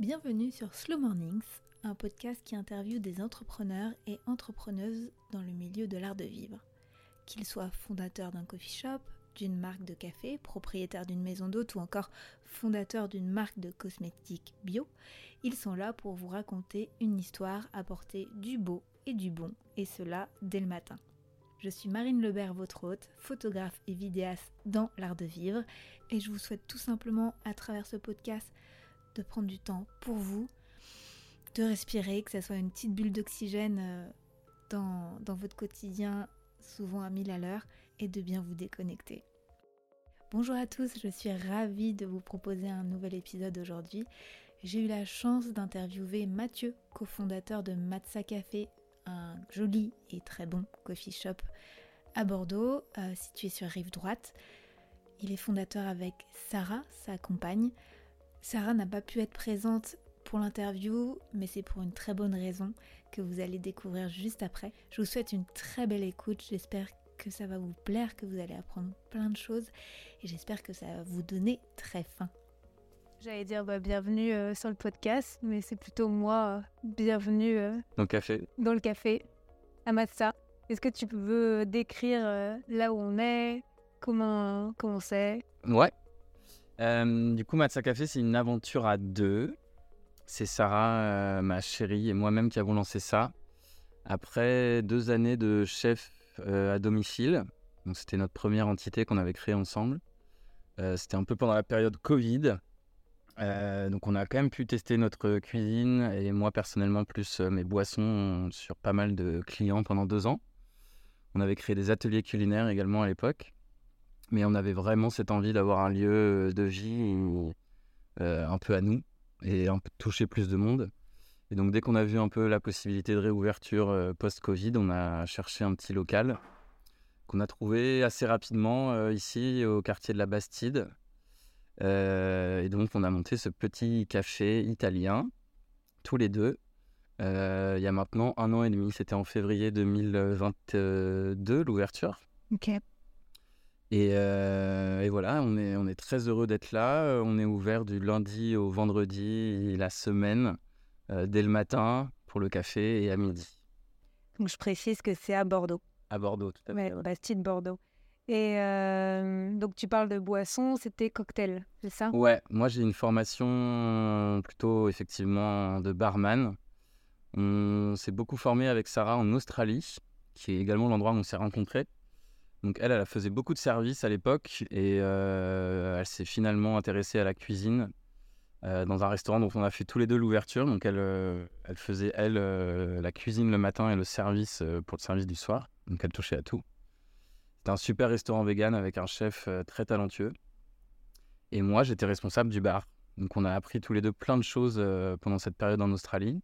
Bienvenue sur Slow Mornings, un podcast qui interviewe des entrepreneurs et entrepreneuses dans le milieu de l'art de vivre. Qu'ils soient fondateurs d'un coffee shop, d'une marque de café, propriétaires d'une maison d'hôte ou encore fondateurs d'une marque de cosmétiques bio, ils sont là pour vous raconter une histoire, apporter du beau et du bon, et cela dès le matin. Je suis Marine Lebert, votre hôte, photographe et vidéaste dans l'art de vivre, et je vous souhaite tout simplement, à travers ce podcast, de prendre du temps pour vous, de respirer, que ce soit une petite bulle d'oxygène euh, dans, votre quotidien, souvent à mille à l'heure, et de bien vous déconnecter. Bonjour à tous, je suis ravie de vous proposer un nouvel épisode aujourd'hui. J'ai eu la chance d'interviewer Mathieu, cofondateur de Matza Café, un joli et très bon coffee shop à Bordeaux, euh, situé sur rive droite. Il est fondateur avec Sarah, sa compagne. Sarah n'a pas pu être présente pour l'interview, mais c'est pour une très bonne raison que vous allez découvrir juste après. Je vous souhaite une très belle écoute, j'espère que ça va vous plaire, que vous allez apprendre plein de choses et j'espère que ça va vous donner très faim. J'allais dire bah, bienvenue euh, sur le podcast, mais c'est plutôt moi, euh, bienvenue euh, Dans le café. dans le café à Matza. Est-ce que tu peux décrire euh, là où on est, comment comment c'est? Ouais. Euh, du coup, Matza Café, c'est une aventure à deux. C'est Sarah, euh, ma chérie, et moi-même qui avons lancé ça. Après deux années de chef euh, à domicile, c'était notre première entité qu'on avait créée ensemble. C'était un peu pendant la période Covid. Donc on a quand même pu tester notre cuisine et moi personnellement plus mes boissons sur pas mal de clients pendant deux ans. On avait créé des ateliers culinaires également à l'époque. Mais on avait vraiment cette envie d'avoir un lieu de vie euh, un peu à nous et toucher plus de monde. Et donc dès qu'on a vu un peu la possibilité de réouverture euh, post-Covid, on a cherché un petit local qu'on a trouvé assez rapidement euh, ici au quartier de la Bastide. Euh, et donc on a monté ce petit café italien, tous les deux, euh, il y a maintenant un an et demi. C'était en février 2022 l'ouverture. Ok. Et, euh, et voilà, on est, on est très heureux d'être là. Euh, On est ouvert du lundi au vendredi, la semaine, euh, dès le matin pour le café et à midi. Donc je précise que c'est à Bordeaux. À Bordeaux, tout à fait. Ouais, Bastide Bordeaux. Et euh, donc tu parles de boisson, c'était cocktail, c'est ça? Ouais, moi j'ai une formation plutôt effectivement de barman. On s'est beaucoup formé avec Sarah en Australie, qui est également l'endroit où on s'est rencontrés. Donc elle, elle faisait beaucoup de services à l'époque et euh, elle s'est finalement intéressée à la cuisine euh, dans un restaurant dont on a fait tous les deux l'ouverture. Donc elle, euh, elle faisait, elle, la cuisine le matin et le service pour le service du soir. Donc elle touchait à tout. C'était un super restaurant vegan avec un chef très talentueux. Et moi, j'étais responsable du bar. Donc on a appris tous les deux plein de choses pendant cette période en Australie.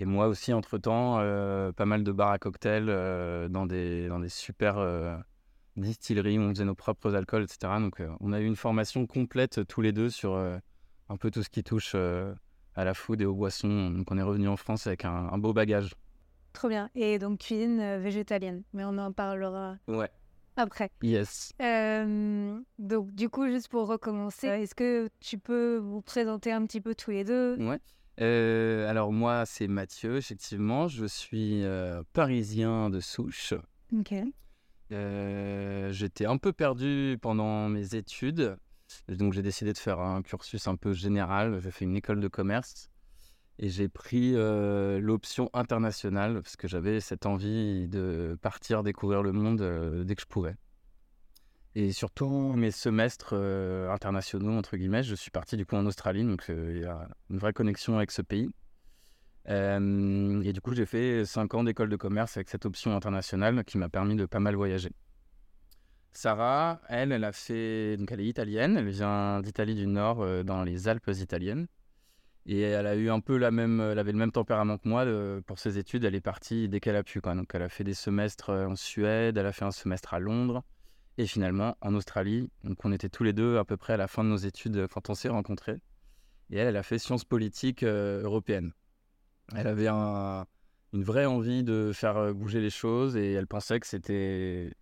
Et moi aussi, entre-temps, euh, pas mal de bars à cocktails euh, dans, des, dans des super euh, distilleries où on faisait nos propres alcools, etc. Donc on a eu une formation complète tous les deux sur un peu tout ce qui touche à la food et aux boissons. Donc on est revenu en France avec un, un beau bagage. Trop bien. Et donc cuisine végétalienne, mais on en parlera Ouais. après. Yes. Euh, donc du coup, juste pour recommencer, est-ce que tu peux vous présenter un petit peu tous les deux? Ouais. Euh, alors moi, c'est Mathieu, effectivement. Je suis euh, parisien de souche. Ok. Euh, j'étais un peu perdu pendant mes études, donc j'ai décidé de faire un cursus un peu général. J'ai fait une école de commerce et j'ai pris l'option internationale parce que j'avais cette envie de partir découvrir le monde dès que je pouvais. Et surtout mes semestres euh, internationaux, entre guillemets, je suis parti du coup en Australie, donc euh, il y a une vraie connexion avec ce pays. Euh, et du coup, j'ai fait 5 ans d'école de commerce avec cette option internationale qui m'a permis de pas mal voyager. Sarah, elle, elle a fait, donc elle est italienne, elle vient d'Italie du Nord, dans les Alpes italiennes. Et elle a eu un peu la même, elle avait le même tempérament que moi pour ses études. Elle est partie dès qu'elle a pu. Donc elle a fait des semestres en Suède, elle a fait un semestre à Londres et finalement en Australie. Donc on était tous les deux à peu près à la fin de nos études euh, quand on s'est rencontrés. Et elle, elle a fait sciences politiques euh, européennes. Elle avait un- une vraie envie de faire euh, bouger les choses et elle pensait que c'était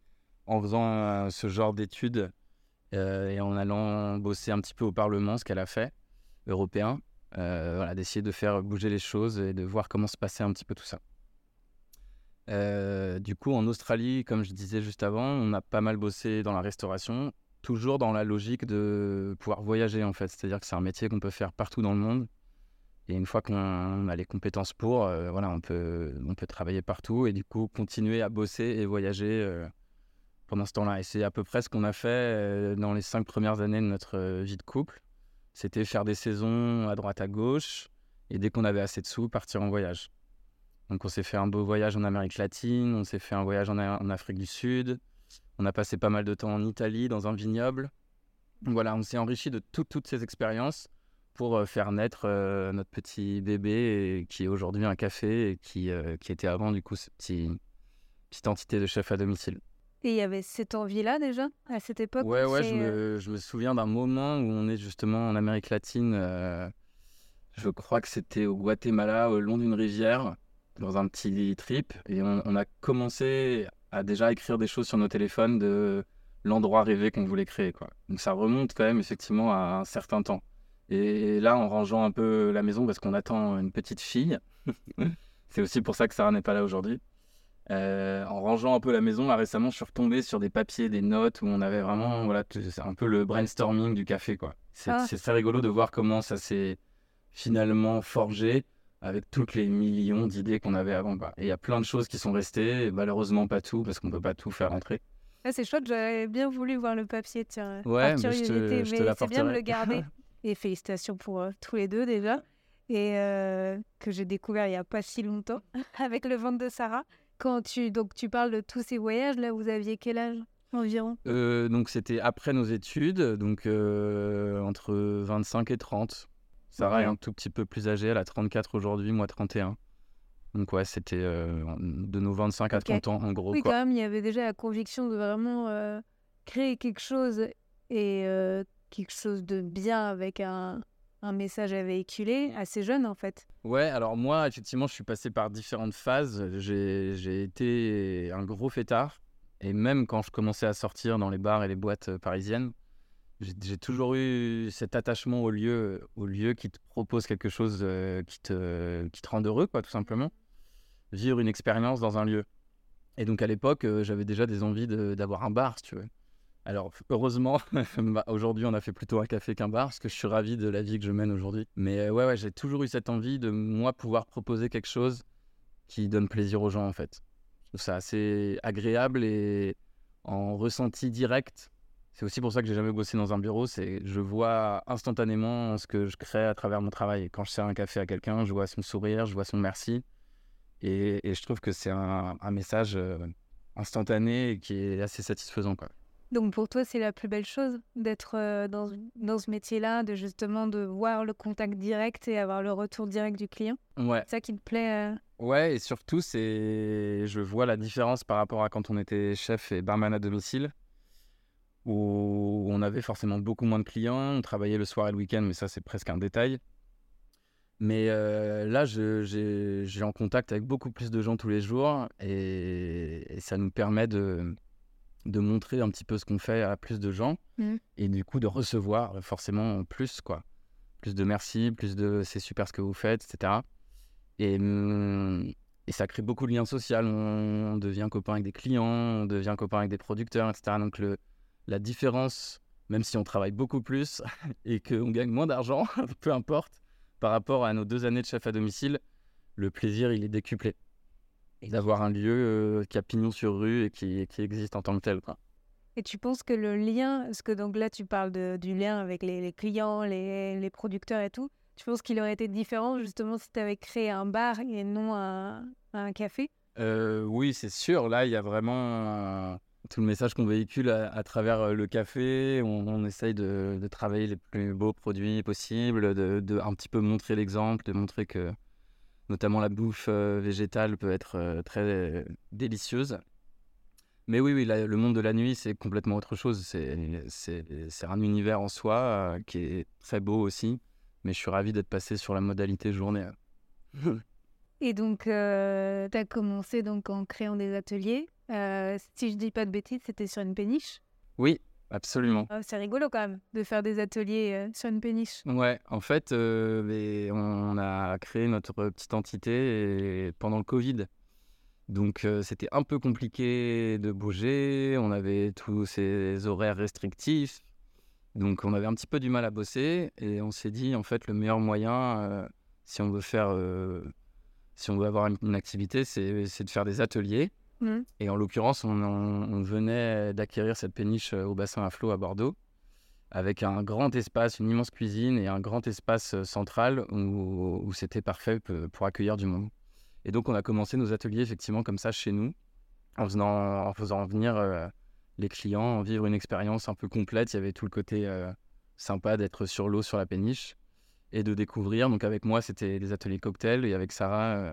en faisant ce genre d'études et en allant bosser un petit peu au Parlement, ce qu'elle a fait, européen, voilà, d'essayer de faire bouger les choses et de voir comment se passait un petit peu tout ça. Du coup, en Australie, comme je disais juste avant, on a pas mal bossé dans la restauration, toujours dans la logique de pouvoir voyager en fait. C'est-à-dire que c'est un métier qu'on peut faire partout dans le monde. Et une fois qu'on a les compétences pour, voilà, on peut, on peut travailler partout et du coup continuer à bosser et voyager pendant ce temps-là. Et c'est à peu près ce qu'on a fait euh, dans les cinq premières années de notre euh, vie de couple. C'était faire des saisons à droite à gauche et dès qu'on avait assez de sous, partir en voyage. Donc on s'est fait un beau voyage en Amérique latine, on s'est fait un voyage en, Afrique du Sud, on a passé pas mal de temps en Italie dans un vignoble. Voilà, on s'est enrichi de toutes ces expériences pour euh, faire naître notre petit bébé qui est aujourd'hui un café et qui, qui était avant du coup cette petite entité de chef à domicile. Et il y avait cette envie-là déjà, à cette époque Ouais, ouais, je me, euh je me, souviens d'un moment où on est justement en Amérique latine. Euh, je crois que c'était au Guatemala, au long d'une rivière, dans un petit trip. Et on, a commencé à déjà écrire des choses sur nos téléphones de l'endroit rêvé qu'on voulait créer. Quoi. Donc ça remonte quand même effectivement à un certain temps. Et là, en rangeant un peu la maison, parce qu'on attend une petite fille, c'est aussi pour ça que Sarah n'est pas là aujourd'hui. Euh, en rangeant un peu la maison, là récemment, je suis retombé sur des papiers, des notes où on avait vraiment, voilà, c'est un peu le brainstorming du café, quoi. C'est ah. très rigolo de voir comment ça s'est finalement forgé avec toutes les millions d'idées qu'on avait avant. Et il y a plein de choses qui sont restées, malheureusement pas tout, parce qu'on peut pas tout faire entrer. Ah, c'est chouette, j'aurais bien voulu voir le papier, tiens. Ouais, mais, mais c'est bien de le garder. et félicitations pour euh, tous les deux déjà. Et euh, que j'ai découvert il y a pas si longtemps avec le ventre de Sarah. Quand tu, donc, tu parles de tous ces voyages, là, vous aviez quel âge environ? Euh, Donc, c'était après nos études, donc euh, entre 25 et 30. Sarah est un tout petit peu plus âgée, elle a 34 aujourd'hui, moi 31. Donc, ouais, c'était euh, de nos 25 à 30 ans, en gros. Oui, quand même, il y avait déjà la conviction de vraiment créer quelque chose et quelque chose de bien avec un, un message à véhiculer assez jeune en fait. Ouais, alors moi effectivement je suis passé par différentes phases. J'ai été un gros fêtard et même quand je commençais à sortir dans les bars et les boîtes euh, parisiennes, j'ai toujours eu cet attachement au lieu, au lieu qui te propose quelque chose euh, qui, te, qui te rend heureux quoi tout simplement. Vivre une expérience dans un lieu. Et donc à l'époque euh, j'avais déjà des envies d'avoir un bar si tu veux. Alors, heureusement, bah, aujourd'hui, on a fait plutôt un café qu'un bar, parce que je suis ravi de la vie que je mène aujourd'hui. Mais euh, ouais, ouais j'ai toujours eu cette envie de, moi, pouvoir proposer quelque chose qui donne plaisir aux gens, en fait. Je trouve ça assez agréable et en ressenti direct. C'est aussi pour ça que j'ai jamais bossé dans un bureau, c'est je vois instantanément ce que je crée à travers mon travail. quand je sers un café à quelqu'un, je vois son sourire, je vois son merci. Et, je trouve que c'est un, un, message euh, instantané et qui est assez satisfaisant. Quoi. Donc pour toi, c'est la plus belle chose d'être euh, dans, dans ce métier-là, de justement de voir le contact direct et avoir le retour direct du client? Ouais. C'est ça qui te plaît euh? Ouais, et surtout, c'est je vois la différence par rapport à quand on était chef et barman à domicile, où on avait forcément beaucoup moins de clients, on travaillait le soir et le week-end, mais ça c'est presque un détail. Mais euh, là, j'ai en contact avec beaucoup plus de gens tous les jours et ça nous permet de de montrer un petit peu ce qu'on fait à plus de gens mmh. et du coup de recevoir forcément plus quoi plus de merci plus de c'est super ce que vous faites etc et, mmh, et ça crée beaucoup de liens sociaux on, devient copain avec des clients on devient copain avec des producteurs etc donc le, la différence même si on travaille beaucoup plus et qu'on gagne moins d'argent peu importe par rapport à nos deux années de chef à domicile le plaisir il est décuplé et d'avoir un lieu euh, qui a pignon sur rue et qui, qui, existe en tant que tel. Quoi. Et tu penses que le lien, parce que donc là tu parles de, du lien avec les, clients, les, les, producteurs et tout, tu penses qu'il aurait été différent justement si tu avais créé un bar et non un, un café? Euh, Oui, c'est sûr. Là, il y a vraiment tout le message qu'on véhicule à, travers euh, le café. On, essaye de, travailler les plus beaux produits possibles, de, un petit peu montrer l'exemple, de montrer que notamment la bouffe euh, végétale peut être euh, très délicieuse. Mais oui, oui le monde de la nuit, c'est complètement autre chose. C'est un univers en soi qui est très beau aussi. Mais je suis ravi d'être passé sur la modalité journée. Et donc, tu as commencé donc en créant des ateliers. si je dis pas de bêtises, c'était sur une péniche Oui, absolument. Ah, c'est rigolo quand même de faire des ateliers euh, sur une péniche. Ouais, en fait, euh, mais on a créé notre petite entité et- pendant le Covid. Donc euh, c'était un peu compliqué de bouger, on avait tous ces horaires restrictifs. Donc on avait un petit peu du mal à bosser et on s'est dit en fait le meilleur moyen euh, si on veut faire euh, si on veut avoir une, une activité c'est de faire des ateliers. Mhm. Et en l'occurrence, on, on- on venait d'acquérir cette péniche euh, au bassin à flot à Bordeaux, avec un grand espace, une immense cuisine et un grand espace euh, central où, où c'était parfait pour accueillir du monde. Et donc, on a commencé nos ateliers effectivement comme ça chez nous, en, faisant, en faisant venir euh, les clients, en vivre une expérience un peu complète. Il y avait tout le côté euh, sympa d'être sur l'eau, sur la péniche, et de découvrir. Donc, avec moi, c'était des ateliers cocktails, et avec Sarah, euh,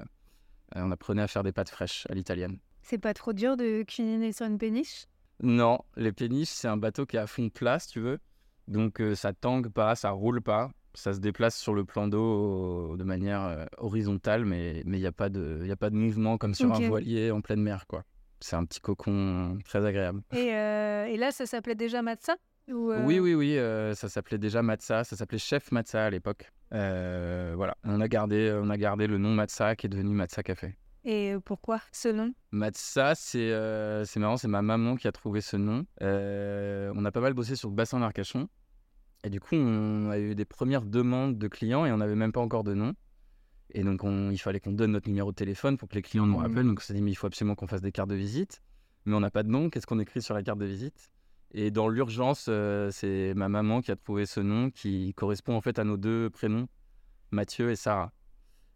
on apprenait à faire des pâtes fraîches à l'italienne. C'est pas trop dur de cuisiner sur une péniche? Non, les péniches, c'est un bateau qui est à fond plat, si tu veux. Donc euh, ça tangue pas, ça roule pas. Ça se déplace sur le plan d'eau euh, de manière euh, horizontale, mais il n'y a, pas de- y a pas de mouvement comme sur un voilier en pleine mer. quoi. C'est un petit cocon très agréable. et, et là, ça s'appelait déjà Matza? Ou, euh, Oui, oui, oui, euh, ça s'appelait déjà Matza, ça s'appelait Chef Matza à l'époque. Euh, voilà, on a, gardé, on a gardé le nom Matza qui est devenu Matza Café. Et pourquoi ce nom? Matza, c'est c'est marrant, c'est ma maman qui a trouvé ce nom. On a pas mal bossé sur le bassin d'Arcachon. Et du coup, on a eu des premières demandes de clients et on n'avait même pas encore de nom. Et donc, on- il fallait qu'on donne notre numéro de téléphone pour que les clients nous Mhm. rappellent. Donc, on s'est dit, mais il faut absolument qu'on fasse des cartes de visite. Mais on n'a pas de nom. Qu'est-ce qu'on écrit sur la carte de visite? Et dans l'urgence, euh, c'est ma maman qui a trouvé ce nom qui correspond en fait à nos deux prénoms, Mathieu et Sarah.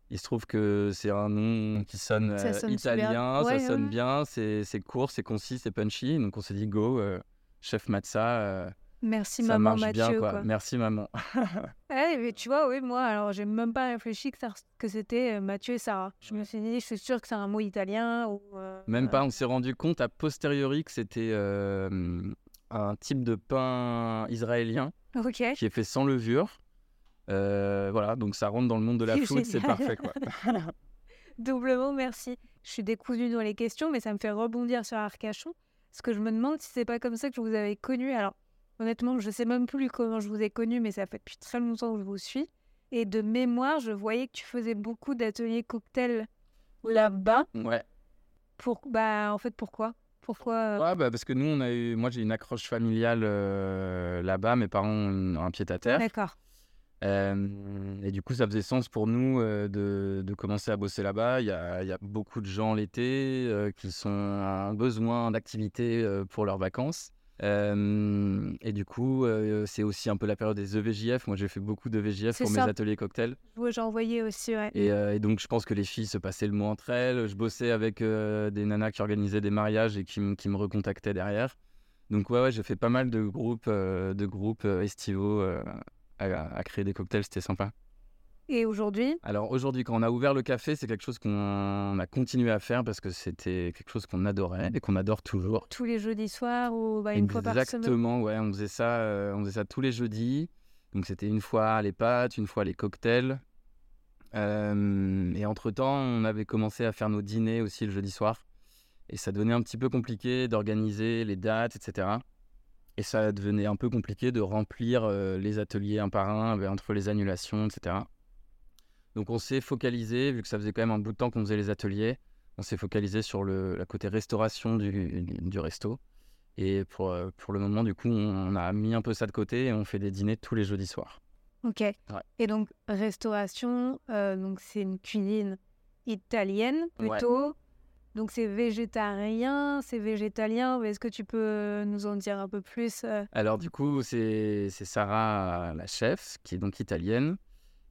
Il se trouve que c'est un nom qui sonne, Ça euh, sonne italien. Ouais, ça sonne ouais. bien, c'est court, c'est concis, c'est punchy. Donc on s'est dit, go, euh, chef Matza, Merci ça maman marche Mathieu. bien. Quoi. quoi. Merci maman. Ouais, mais tu vois, oui, moi, alors j'ai même pas réfléchi que, c'était Mathieu et Sarah. Je me suis dit, je suis sûre que c'est un mot italien ou. euh, Même pas, on s'est rendu compte a posteriori que c'était euh, un type de pain israélien qui est fait sans levure. Euh, voilà, donc ça rentre dans le monde de la food, c'est parfait quoi. Doublement merci. Je suis décousue dans les questions, mais ça me fait rebondir sur Arcachon. Parce que je me demande si c'est pas comme ça que je vous avais connu. Alors, honnêtement, je sais même plus comment je vous ai connu, mais ça fait depuis très longtemps que je vous suis. Et de mémoire, je voyais que tu faisais beaucoup d'ateliers cocktails là-bas. Ouais. Pour... Bah, en fait, pourquoi? Pourquoi euh, Ouais, bah, parce que nous, on a eu, moi j'ai une accroche familiale euh, là-bas, mes parents ont un pied à terre. D'accord. Euh, et du coup, ça faisait sens pour nous euh, de, de commencer à bosser là-bas. Il y a, y a beaucoup de gens l'été qui sont en besoin d'activités euh, pour leurs vacances. Euh, et du coup, euh, c'est aussi un peu la période des E EVJF. Moi, j'ai fait beaucoup de VJF C'est pour ça. mes ateliers cocktails. Ouais, J'ai envoyé aussi, ouais. Et, euh, et donc, je pense que les filles se passaient le mot entre elles. Je bossais avec des nanas qui organisaient des mariages et qui, qui me recontactaient derrière. Donc, ouais, ouais j'ai fait pas mal de groupes, de groupes estivaux à, à créer des cocktails. C'était sympa. Et aujourd'hui, Alors, aujourd'hui, quand on a ouvert le café, c'est quelque chose qu'on a continué à faire parce que c'était quelque chose qu'on adorait et qu'on adore toujours. tous les jeudis soirs ou bah, une fois par semaine? Exactement, ouais, on faisait ça, euh, on faisait ça tous les jeudis. Donc c'était une fois les pâtes, une fois les cocktails. Euh, et entre-temps, on avait commencé à faire nos dîners aussi le jeudi soir. Et ça devenait un petit peu compliqué d'organiser les dates, etc. Et ça devenait un peu compliqué de remplir euh, les ateliers un par un entre les annulations, etc. Donc on s'est focalisé, vu que ça faisait quand même un bout de temps qu'on faisait les ateliers, on s'est focalisé sur le la côté restauration du, du resto. Et pour, euh, pour le moment, du coup, on a mis un peu ça de côté et on fait des dîners tous les jeudis soirs. Ok. Et donc, restauration, euh, donc c'est une cuisine italienne Ouais. plutôt. Donc c'est végétarien, c'est végétalien. Est-ce que tu peux nous en dire un peu plus euh? Alors du coup, c'est c'est Sarah, la chef, qui est donc italienne.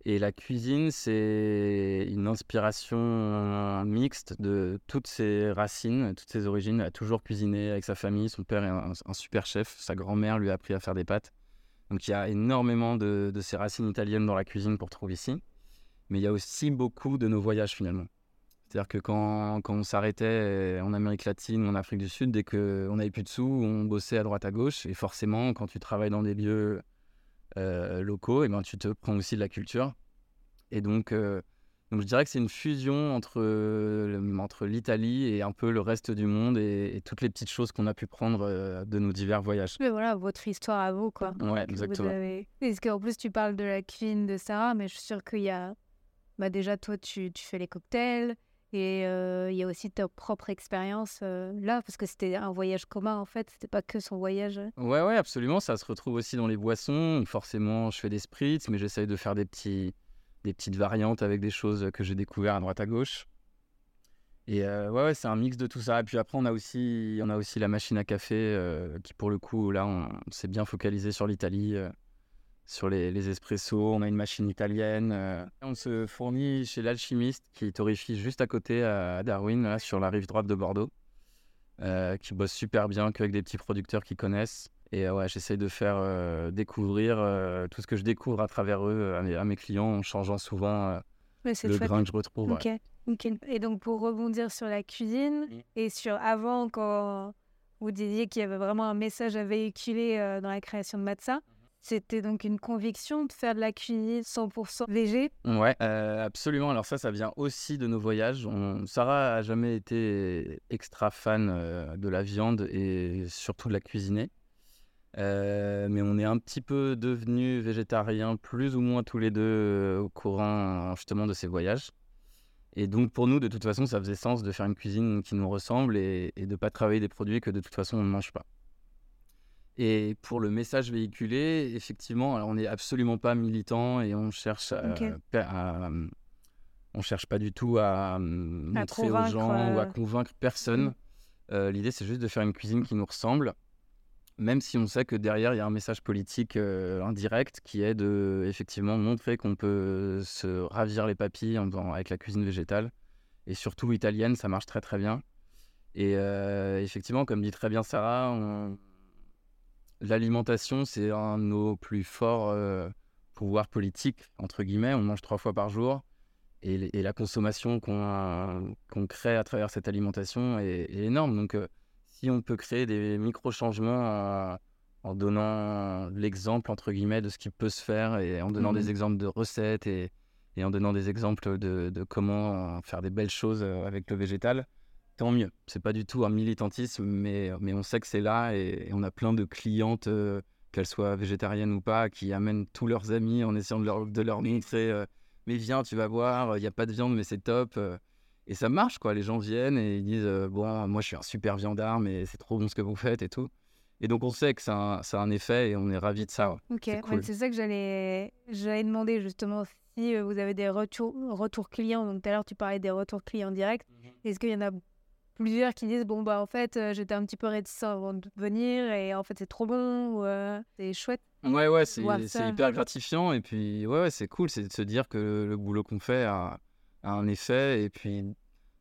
Et la cuisine, c'est une inspiration mixte de toutes ses racines, toutes ses origines. Elle a toujours cuisiné avec sa famille. Son père est un, super chef. Sa grand-mère lui a appris à faire des pâtes. Donc il y a énormément de, de ces racines italiennes dans la cuisine qu'on retrouve ici. Mais il y a aussi beaucoup de nos voyages finalement. C'est-à-dire que quand, quand on s'arrêtait en Amérique latine ou en Afrique du Sud, dès qu'on n'avait plus de sous, on bossait à droite à gauche. Et forcément, quand tu travailles dans des lieux euh, locaux, et ben, tu te prends aussi de la culture. Et donc, euh, Donc je dirais que c'est une fusion entre, le- entre l'Italie et un peu le reste du monde et, et toutes les petites choses qu'on a pu prendre euh, de nos divers voyages. Mais voilà, votre histoire à vous, quoi. Ouais, que exactement. avez. Parce qu'en plus, tu parles de la cuisine de Sarah, mais je suis sûre qu'il y a. Bah déjà, toi, tu, tu fais les cocktails et il y a aussi ta propre expérience là, parce que c'était un voyage commun, en fait. C'était pas que son voyage. Ouais, ouais, absolument. Ça se retrouve aussi dans les boissons. Forcément, je fais des spritz, mais j'essaye de faire des, petits, des petites variantes avec des choses que j'ai découvertes à droite à gauche. Et euh, ouais, ouais, c'est un mix de tout ça. Et puis après, on a aussi, on a aussi la machine à café qui, pour le coup, là, on, s'est bien focalisé sur l'Italie, sur les, les espressos. On a une machine italienne. euh. On se fournit chez l'alchimiste qui torréfie juste à côté à Darwin, là, sur la rive droite de Bordeaux, euh, qui bosse super bien, qu'avec des petits producteurs qu'ils connaissent. Et euh, ouais, j'essaye de faire euh, découvrir euh, tout ce que je découvre à travers eux euh, à mes, à mes clients en changeant souvent euh, Ouais, le chouette. grain que je retrouve. ouais. Ok, ok. Et donc, pour rebondir sur la cuisine Mm. et sur avant, quand vous disiez qu'il y avait vraiment un message à véhiculer euh, dans la création de Matza. C'était donc une conviction de faire de la cuisine 100% végé. Ouais, euh, absolument. Alors ça, ça vient aussi de nos voyages. Sarah a jamais été extra fan euh, de la viande et surtout de la cuisiner. Euh, mais on est un petit peu devenus végétariens, plus ou moins tous les deux au courant justement de ces voyages. Et donc pour nous, de toute façon, ça faisait sens de faire une cuisine qui nous ressemble et, et de pas travailler des produits que de toute façon on ne mange pas. Et pour le message véhiculé, effectivement, alors on n'est absolument pas militant et on cherche à, per- à- on cherche pas du tout à, euh, montrer aux gens ou à euh, convaincre personne. Mm. Euh, L'idée, c'est juste de faire une cuisine qui nous ressemble, même si on sait que derrière, il y a un message politique euh, indirect qui est de effectivement montrer qu'on peut se ravir les papilles en avec la cuisine végétale. Et surtout italienne, ça marche très très bien. Et euh, effectivement, comme dit très bien Sarah, on- l'alimentation, c'est un de nos plus forts euh, pouvoirs politiques, entre guillemets. On mange trois fois par jour. Et, la consommation qu'on crée à travers cette alimentation est, est énorme. Donc, euh, si on peut créer des micro-changements en, en donnant l'exemple, entre guillemets, de ce qui peut se faire et en donnant des exemples de recettes et, et en donnant des exemples de, de comment faire des belles choses avec le végétal, tant mieux. C'est pas du tout un militantisme, mais, mais on sait que c'est là et, et on a plein de clientes, euh, qu'elles soient végétariennes ou pas, qui amènent tous leurs amis en essayant de leur, de leur montrer euh, Mais viens, tu vas voir, il n'y a pas de viande, mais c'est top. euh. Et ça marche, quoi. Les gens viennent et ils disent euh, Bon, moi, je suis un super viandard, mais c'est trop bon ce que vous faites et tout. Et donc, on sait que ça a un, ça a un effet et on est ravis de ça. ouais. Ok, C'est cool. ça que j'allais demander justement si vous avez des retours, retours clients. Donc tout à l'heure, tu parlais des retours clients directs. Est-ce qu'il y en a plusieurs qui disent Bon, bah en fait, euh, j'étais un petit peu réticent avant de venir et en fait, c'est trop bon ou euh, c'est chouette Ouais, ouais, c'est c'est hyper gratifiant. Et puis, ouais, ouais, c'est cool, c'est de se dire que le, le boulot qu'on fait a, a un effet. Et puis,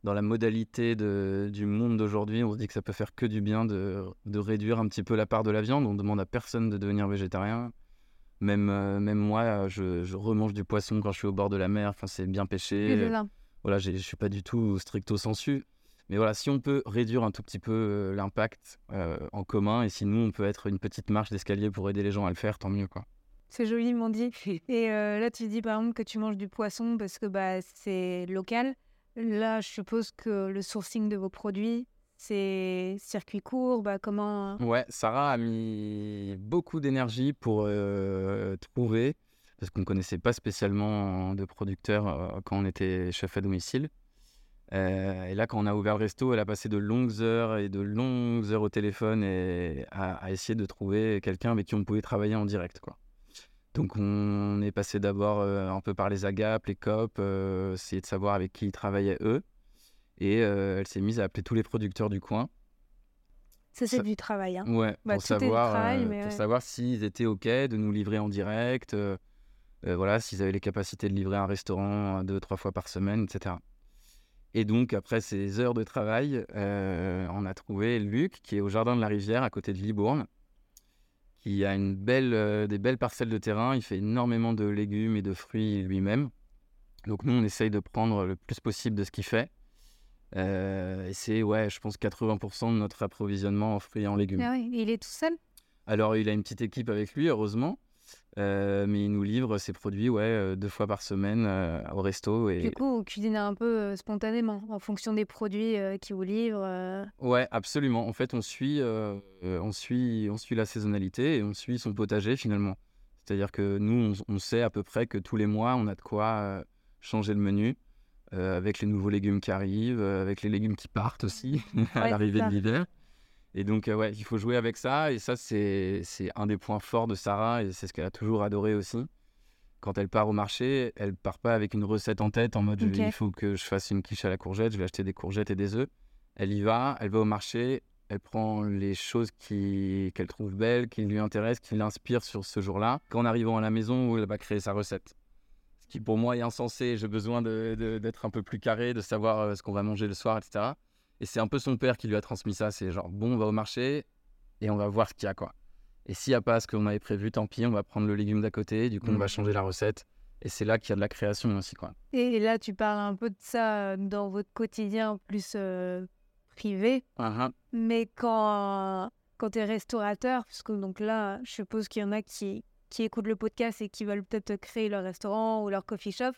dans la modalité de, du monde d'aujourd'hui, on se dit que ça peut faire que du bien de, de réduire un petit peu la part de la viande. On demande à personne de devenir végétarien. Même, euh, même moi, je, je remange du poisson quand je suis au bord de la mer. Enfin, c'est bien pêché. Voilà, je suis pas du tout stricto sensu. Mais voilà, si on peut réduire un tout petit peu euh, l'impact euh, en commun, et si nous, on peut être une petite marche d'escalier pour aider les gens à le faire, tant mieux, quoi. C'est joliment dit. Et euh, là, tu dis par exemple que tu manges du poisson parce que bah, c'est local. Là, je suppose que le sourcing de vos produits, c'est circuit court. Bah, comment. Ouais, Sarah a mis beaucoup d'énergie pour euh, trouver, parce qu'on ne connaissait pas spécialement de producteurs euh, quand on était chef à domicile. Euh, et là, quand on a ouvert le resto, elle a passé de longues heures et de longues heures au téléphone et à, à essayer de trouver quelqu'un avec qui on pouvait travailler en direct, quoi. Donc, on est passé d'abord euh, un peu par les agapes, les COP, euh, essayer de savoir avec qui ils travaillaient eux. Et elle s'est mise à appeler tous les producteurs du coin Ça, c'est du travail. hein. Ouais, Bah, pour savoir, travail, mais pour savoir s'ils étaient OK de nous livrer en direct, voilà, s'ils avaient les capacités de livrer un restaurant deux, trois fois par semaine, etc. Et donc, après ces heures de travail, euh, on a trouvé Luc, qui est au Jardin de la Rivière, à côté de Libourne, qui a une belle, euh, des belles parcelles de terrain. Il fait énormément de légumes et de fruits lui-même. Donc, nous, on essaye de prendre le plus possible de ce qu'il fait. Euh, et c'est, ouais, je pense 80% de notre approvisionnement en fruits et en légumes. Ah il est tout seul? Alors, il a une petite équipe avec lui, heureusement. Euh, mais il nous livre ses produits ouais, euh, deux fois par semaine euh, au resto. Et... Du coup, vous cuisinez un peu spontanément, en fonction des produits qui vous livrent. Ouais, absolument. En fait, on suit, on suit, on suit la saisonnalité et on suit son potager finalement. C'est-à-dire que nous, on, on sait à peu près que tous les mois, on a de quoi changer le menu avec les nouveaux légumes qui arrivent, avec les légumes qui partent aussi à l'arrivée de l'hiver. Et donc, euh, ouais, il faut jouer avec ça. Et ça, c'est un des points forts de Sarah et c'est ce qu'elle a toujours adoré aussi. Quand elle part au marché, elle part pas avec une recette en tête en mode il faut que je fasse une quiche à la courgette, je vais acheter des courgettes et des œufs. Elle y va, elle va au marché, elle prend les choses qui- qu'elle trouve belles, qui lui intéressent, qui l'inspirent sur ce jour-là. Qu'en arrivant à la maison, elle va créer sa recette. Ce qui pour moi est insensé. J'ai besoin de- de- d'être un peu plus carré, de savoir euh, ce qu'on va manger le soir, etc. Et c'est un peu son père qui lui a transmis ça. C'est genre, bon, on va au marché et on va voir ce qu'il y a, quoi. Et s'il n'y a pas ce qu'on avait prévu, tant pis, on va prendre le légume d'à côté. Du coup, on Mhm. va changer la recette. Et c'est là qu'il y a de la création aussi, quoi. Et là, tu parles un peu de ça euh, dans votre quotidien plus euh, privé. Ah, Mais quand, quand tu es restaurateur, parce que donc là, je suppose qu'il y en a qui, qui écoutent le podcast et qui veulent peut-être créer leur restaurant ou leur coffee shop,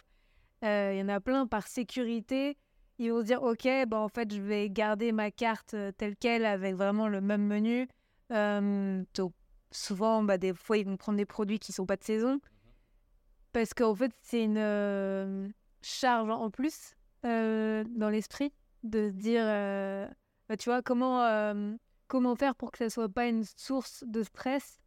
euh, il y en a plein par sécurité. Ils vont se dire, OK, bah, en fait, je vais garder ma carte euh, telle qu'elle avec vraiment le même menu. Donc, souvent, bah, des fois, ils vont prendre des produits qui sont pas de saison. Parce qu'en fait, c'est une euh, charge en plus euh, dans l'esprit de se dire, bah, tu vois, comment, comment faire pour que ça soit pas une source de stress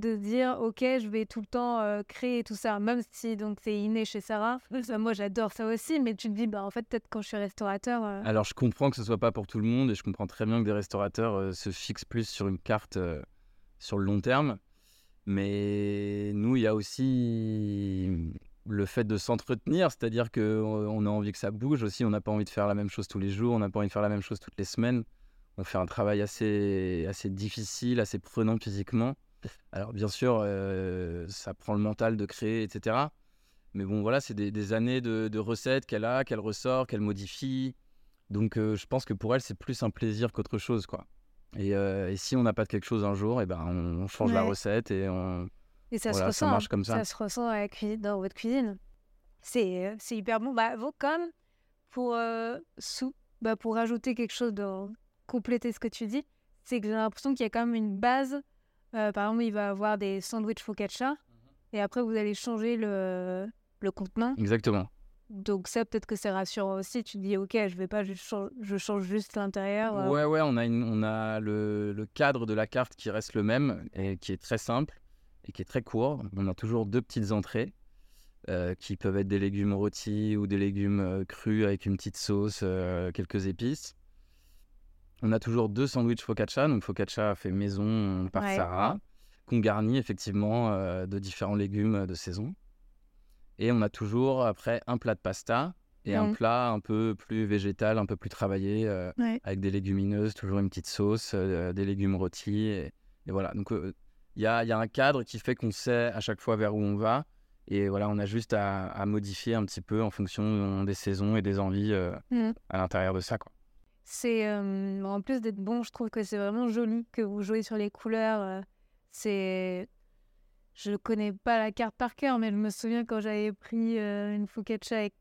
de dire, ok, je vais tout le temps euh, créer tout ça, même si donc c'est inné chez Sarah. Moi, j'adore ça aussi, mais tu te dis, bah en fait, peut-être quand je suis restaurateur, euh, Alors, je comprends que ce soit pas pour tout le monde et je comprends très bien que des restaurateurs euh, se fixent plus sur une carte sur le long terme. Mais nous, il y a aussi le fait de s'entretenir, c'est-à-dire qu'on a envie que ça bouge aussi. On n'a pas envie de faire la même chose tous les jours, on n'a pas envie de faire la même chose toutes les semaines. On fait un travail assez, assez difficile, assez prenant physiquement. Alors, bien sûr, euh, ça prend le mental de créer, etc. Mais bon, voilà, c'est des, des années de, de recettes qu'elle a, qu'elle ressort, qu'elle modifie. Donc, euh, je pense que pour elle, c'est plus un plaisir qu'autre chose, quoi. Et, euh, et si on n'a pas de quelque chose un jour, et ben, on, on change la recette et on... et ça se voilà, ça ressent. marche comme ça. se ressent à la cuisine, dans votre cuisine. C'est hyper bon. Bah, vous, comme pour, sous, bah, pour rajouter quelque chose, de compléter ce que tu dis, c'est que j'ai l'impression qu'il y a quand même une base. Euh, par exemple, il va avoir des sandwichs focaccia, et après, vous allez changer le, le contenant. Exactement. Donc ça, peut-être que c'est rassurant aussi. Tu te dis, ok, je vais pas je change juste l'intérieur. euh. Ouais, ouais, on a, une- on a le, le cadre de la carte qui reste le même et qui est très simple et qui est très court. On a toujours deux petites entrées euh, qui peuvent être des légumes rôtis ou des légumes euh, crus avec une petite sauce, quelques épices. On a toujours deux sandwichs focaccia, donc focaccia fait maison par Ouais. Sarah, qu'on garnit effectivement euh, de différents légumes de saison. Et on a toujours après un plat de pasta et un Mhm. plat un peu plus végétal, un peu plus travaillé, euh, Ouais. avec des légumineuses, toujours une petite sauce, euh, des légumes rôtis. Et, et voilà, donc euh, il y, a, il y a un cadre qui fait qu'on sait à chaque fois vers où on va. Et voilà, on a juste à, à modifier un petit peu en fonction des saisons et des envies euh, Mhm. à l'intérieur de ça. Quoi. C'est euh, en plus d'être bon, je trouve que c'est vraiment joli que vous jouez sur les couleurs. euh, c'est je connais pas la carte par cœur, mais je me souviens quand j'avais pris euh, une focaccia avec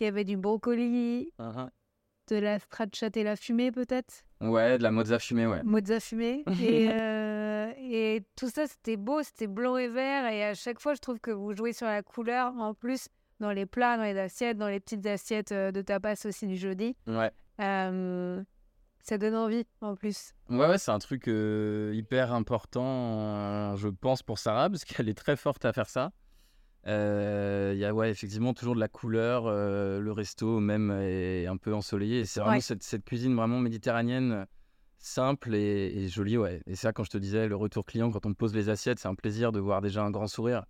il y avait du brocoli, de la stracciatella fumée peut-être, Ouais, de la mozza fumée, ouais. mozza fumée et et tout ça c'était beau, c'était blanc et vert et à chaque fois je trouve que vous jouez sur la couleur en plus dans les plats, dans les assiettes, dans les petites assiettes de tapas aussi du jeudi. Ouais, Euh, ça donne envie en plus. ouais, ouais c'est un truc euh, hyper important, je pense, pour Sarah, parce qu'elle est très forte à faire ça. Il y a ouais, effectivement toujours de la couleur, le resto même est un peu ensoleillé. Et c'est vraiment Ouais. cette, cette cuisine vraiment méditerranéenne, simple et, et jolie. Ouais. Et ça, quand je te disais, le retour client, quand on pose les assiettes, c'est un plaisir de voir déjà un grand sourire.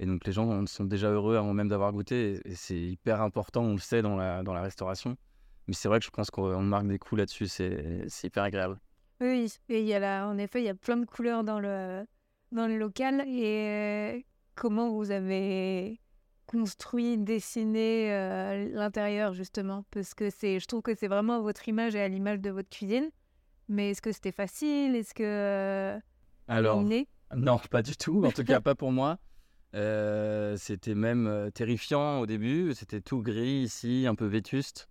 Et donc les gens sont déjà heureux avant même d'avoir goûté. Et, et c'est hyper important, on le sait dans la, dans la restauration. Mais c'est vrai que je pense qu'on on marque des coups là-dessus, c'est hyper agréable. Oui, et il y a là, en effet, il y a plein de couleurs dans le, dans le local. Et euh, comment vous avez construit, dessiné euh, l'intérieur, justement? Parce que je trouve que c'est vraiment votre image et à l'image de votre cuisine. Mais est-ce que c'était facile? Est-ce que. euh, Alors, Non, pas du tout. En tout cas, pas pour moi. Euh, c'était même terrifiant au début. C'était tout gris ici, un peu vétuste.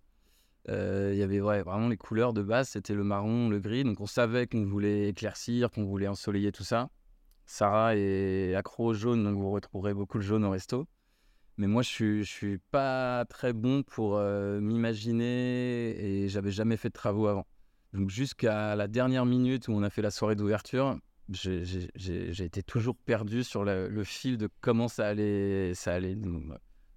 Euh, Il y avait vraiment les couleurs de base, c'était le marron, le gris. Donc on savait qu'on voulait éclaircir, qu'on voulait ensoleiller tout ça. Sarah est accro au jaune, donc vous retrouverez beaucoup de jaune au resto. Mais moi, je suis, suis pas très bon pour euh, m'imaginer et j'avais jamais fait de travaux avant. Donc jusqu'à la dernière minute où on a fait la soirée d'ouverture, j'ai- été toujours perdu sur le, le fil de comment ça allait, ça allait nous-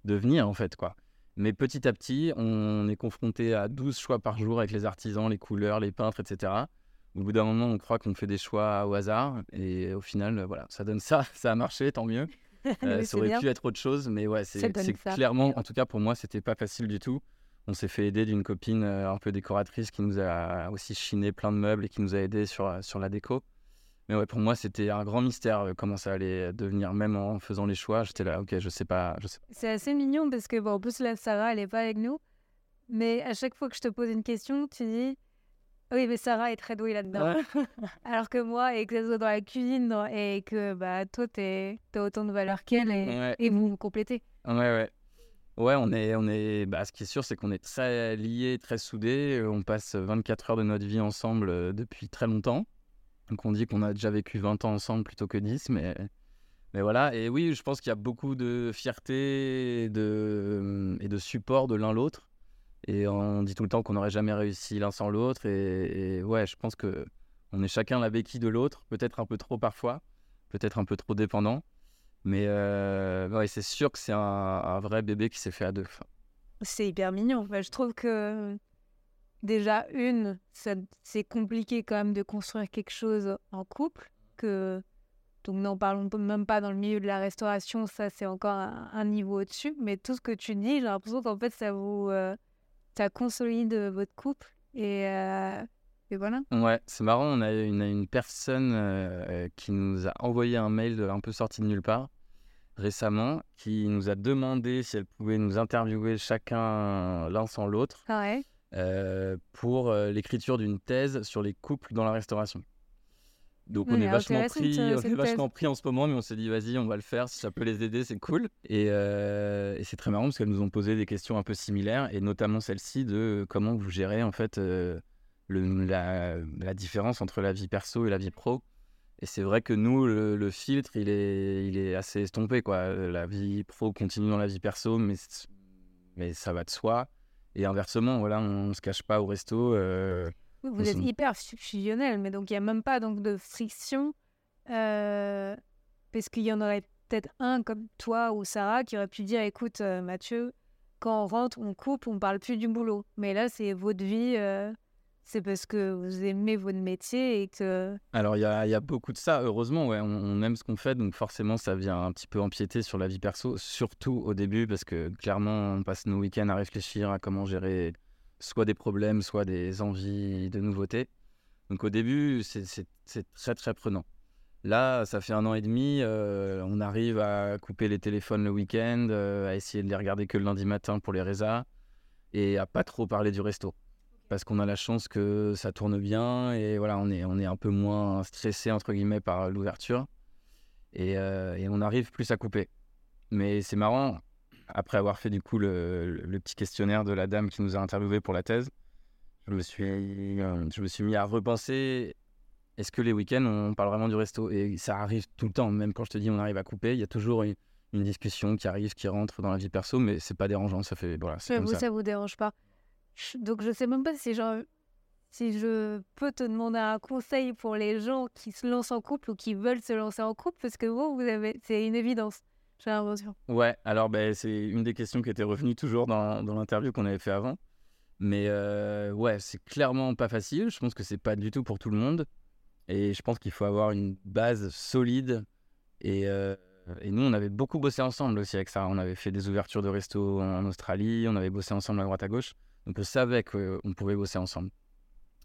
devenir en fait quoi. Mais petit à petit, on est confronté à 12 choix par jour avec les artisans, les couleurs, les peintres, etc. Au bout d'un moment, on croit qu'on fait des choix au hasard et au final, euh, voilà, ça donne ça, ça a marché, tant mieux. Euh, ça aurait bien. pu être autre chose, mais ouais, c'est clairement, en tout cas pour moi, c'était pas facile du tout. On s'est fait aider d'une copine euh, un peu décoratrice qui nous a aussi chiné plein de meubles et qui nous a aidés sur, sur la déco. Mais ouais, pour moi, c'était un grand mystère euh, comment ça allait devenir, même en faisant les choix. J'étais là, ok, je sais pas, je sais pas. C'est assez mignon parce que, bon, en plus, là, Sarah, elle est pas avec nous. Mais à chaque fois que je te pose une question, tu dis Oui, mais Sarah est très douée là-dedans. Alors que moi, et que ça soit dans la cuisine dans- et que bah, toi, t'es- t'as autant de valeur qu'elle et, Ouais. et vous vous complétez. Ouais, ouais. Ouais, on est, on est, bah, ce qui est sûr, c'est qu'on est très liés, très soudés. On passe 24 heures de notre vie ensemble euh, depuis très longtemps. Donc on dit qu'on a déjà vécu 20 ans ensemble plutôt que 10, mais, mais voilà. Et oui, je pense qu'il y a beaucoup de fierté et de, et de support de l'un l'autre. Et on dit tout le temps qu'on n'aurait jamais réussi l'un sans l'autre. Et, ouais, je pense que on est chacun la béquille de l'autre, peut-être un peu trop parfois, peut-être un peu trop dépendant. Mais euh, c'est sûr que c'est un, un vrai bébé qui s'est fait à deux. C'est hyper mignon. Je trouve que déjà, une, c'est compliqué quand même de construire quelque chose en couple. Que... Donc n'en parlons même pas dans le milieu de la restauration, ça c'est encore un, un niveau au-dessus. Mais tout ce que tu dis, j'ai l'impression qu'en fait ça vous euh, ça consolide votre couple. Et, euh, et voilà. Ouais, c'est marrant, on a une, une personne euh, qui nous a envoyé un mail un peu sorti de nulle part récemment, qui nous a demandé si elle pouvait nous interviewer chacun l'un sans l'autre Ah ouais? Euh, pour euh, l'écriture d'une thèse sur les couples dans la restauration. Donc on est vachement pris, euh, on est vachement pris en ce moment, mais on s'est dit vas-y, on va le faire, si ça peut les aider, c'est cool. Et, euh, et c'est très marrant parce qu'elles nous ont posé des questions un peu similaires, et notamment celle-ci de comment vous gérez en fait euh, le- la, la différence entre la vie perso et la vie pro. Et c'est vrai que nous, le, le filtre, il est, il est assez estompé. Quoi. La vie pro continue dans la vie perso, mais ça va de soi. Et inversement, voilà, on ne se cache pas au resto. euh, Oui, Vous êtes hyper fu- fusionnel, mais donc il n'y a même pas donc, de friction. euh, parce qu'il y en aurait peut-être un comme toi ou Sarah qui aurait pu dire écoute, euh, Mathieu, quand on rentre, on coupe, on parle plus du boulot. Mais là, c'est votre vie, c'est parce que vous aimez votre métier et que. Alors, il y a, beaucoup de ça, heureusement. Ouais, on, aime ce qu'on fait, donc forcément, ça vient un petit peu empiéter sur la vie perso, surtout au début, parce que clairement, on passe nos week-ends à réfléchir à comment gérer soit des problèmes, soit des envies de nouveautés. Donc, au début, c'est très, très prenant. Là, ça fait un an et demi, euh, on arrive à couper les téléphones le week-end, euh, à essayer de les regarder que le lundi matin pour les résas, et à pas trop parler du resto parce qu'on a la chance que ça tourne bien et voilà, on est, on est un peu moins stressé entre guillemets par l'ouverture et, euh, et on arrive plus à couper. Mais c'est marrant, après avoir fait du coup le, petit questionnaire de la dame qui nous a interviewé pour la thèse, je me suis, je me suis mis à repenser est-ce que les week-ends on parle vraiment du resto? Et ça arrive tout le temps, même quand je te dis on arrive à couper, il y a toujours une, une discussion qui arrive, qui rentre dans la vie perso, mais c'est pas dérangeant, ça fait voilà, Mais vous, ça. ça. vous dérange pas. Donc je sais même pas si je peux te demander un conseil pour les gens qui se lancent en couple ou qui veulent se lancer en couple, parce que vous, vous avez, c'est une évidence, j'ai l'impression. Ouais, alors ben, c'est une des questions qui était revenue toujours dans, l'interview qu'on avait fait avant. Mais euh, ouais, c'est clairement pas facile. Je pense que c'est pas du tout pour tout le monde. Et je pense qu'il faut avoir une base solide. Euh, et nous, on avait beaucoup bossé ensemble aussi avec ça. On avait fait des ouvertures de resto en Australie. On avait bossé ensemble à droite à gauche. On savait qu'on pouvait bosser ensemble.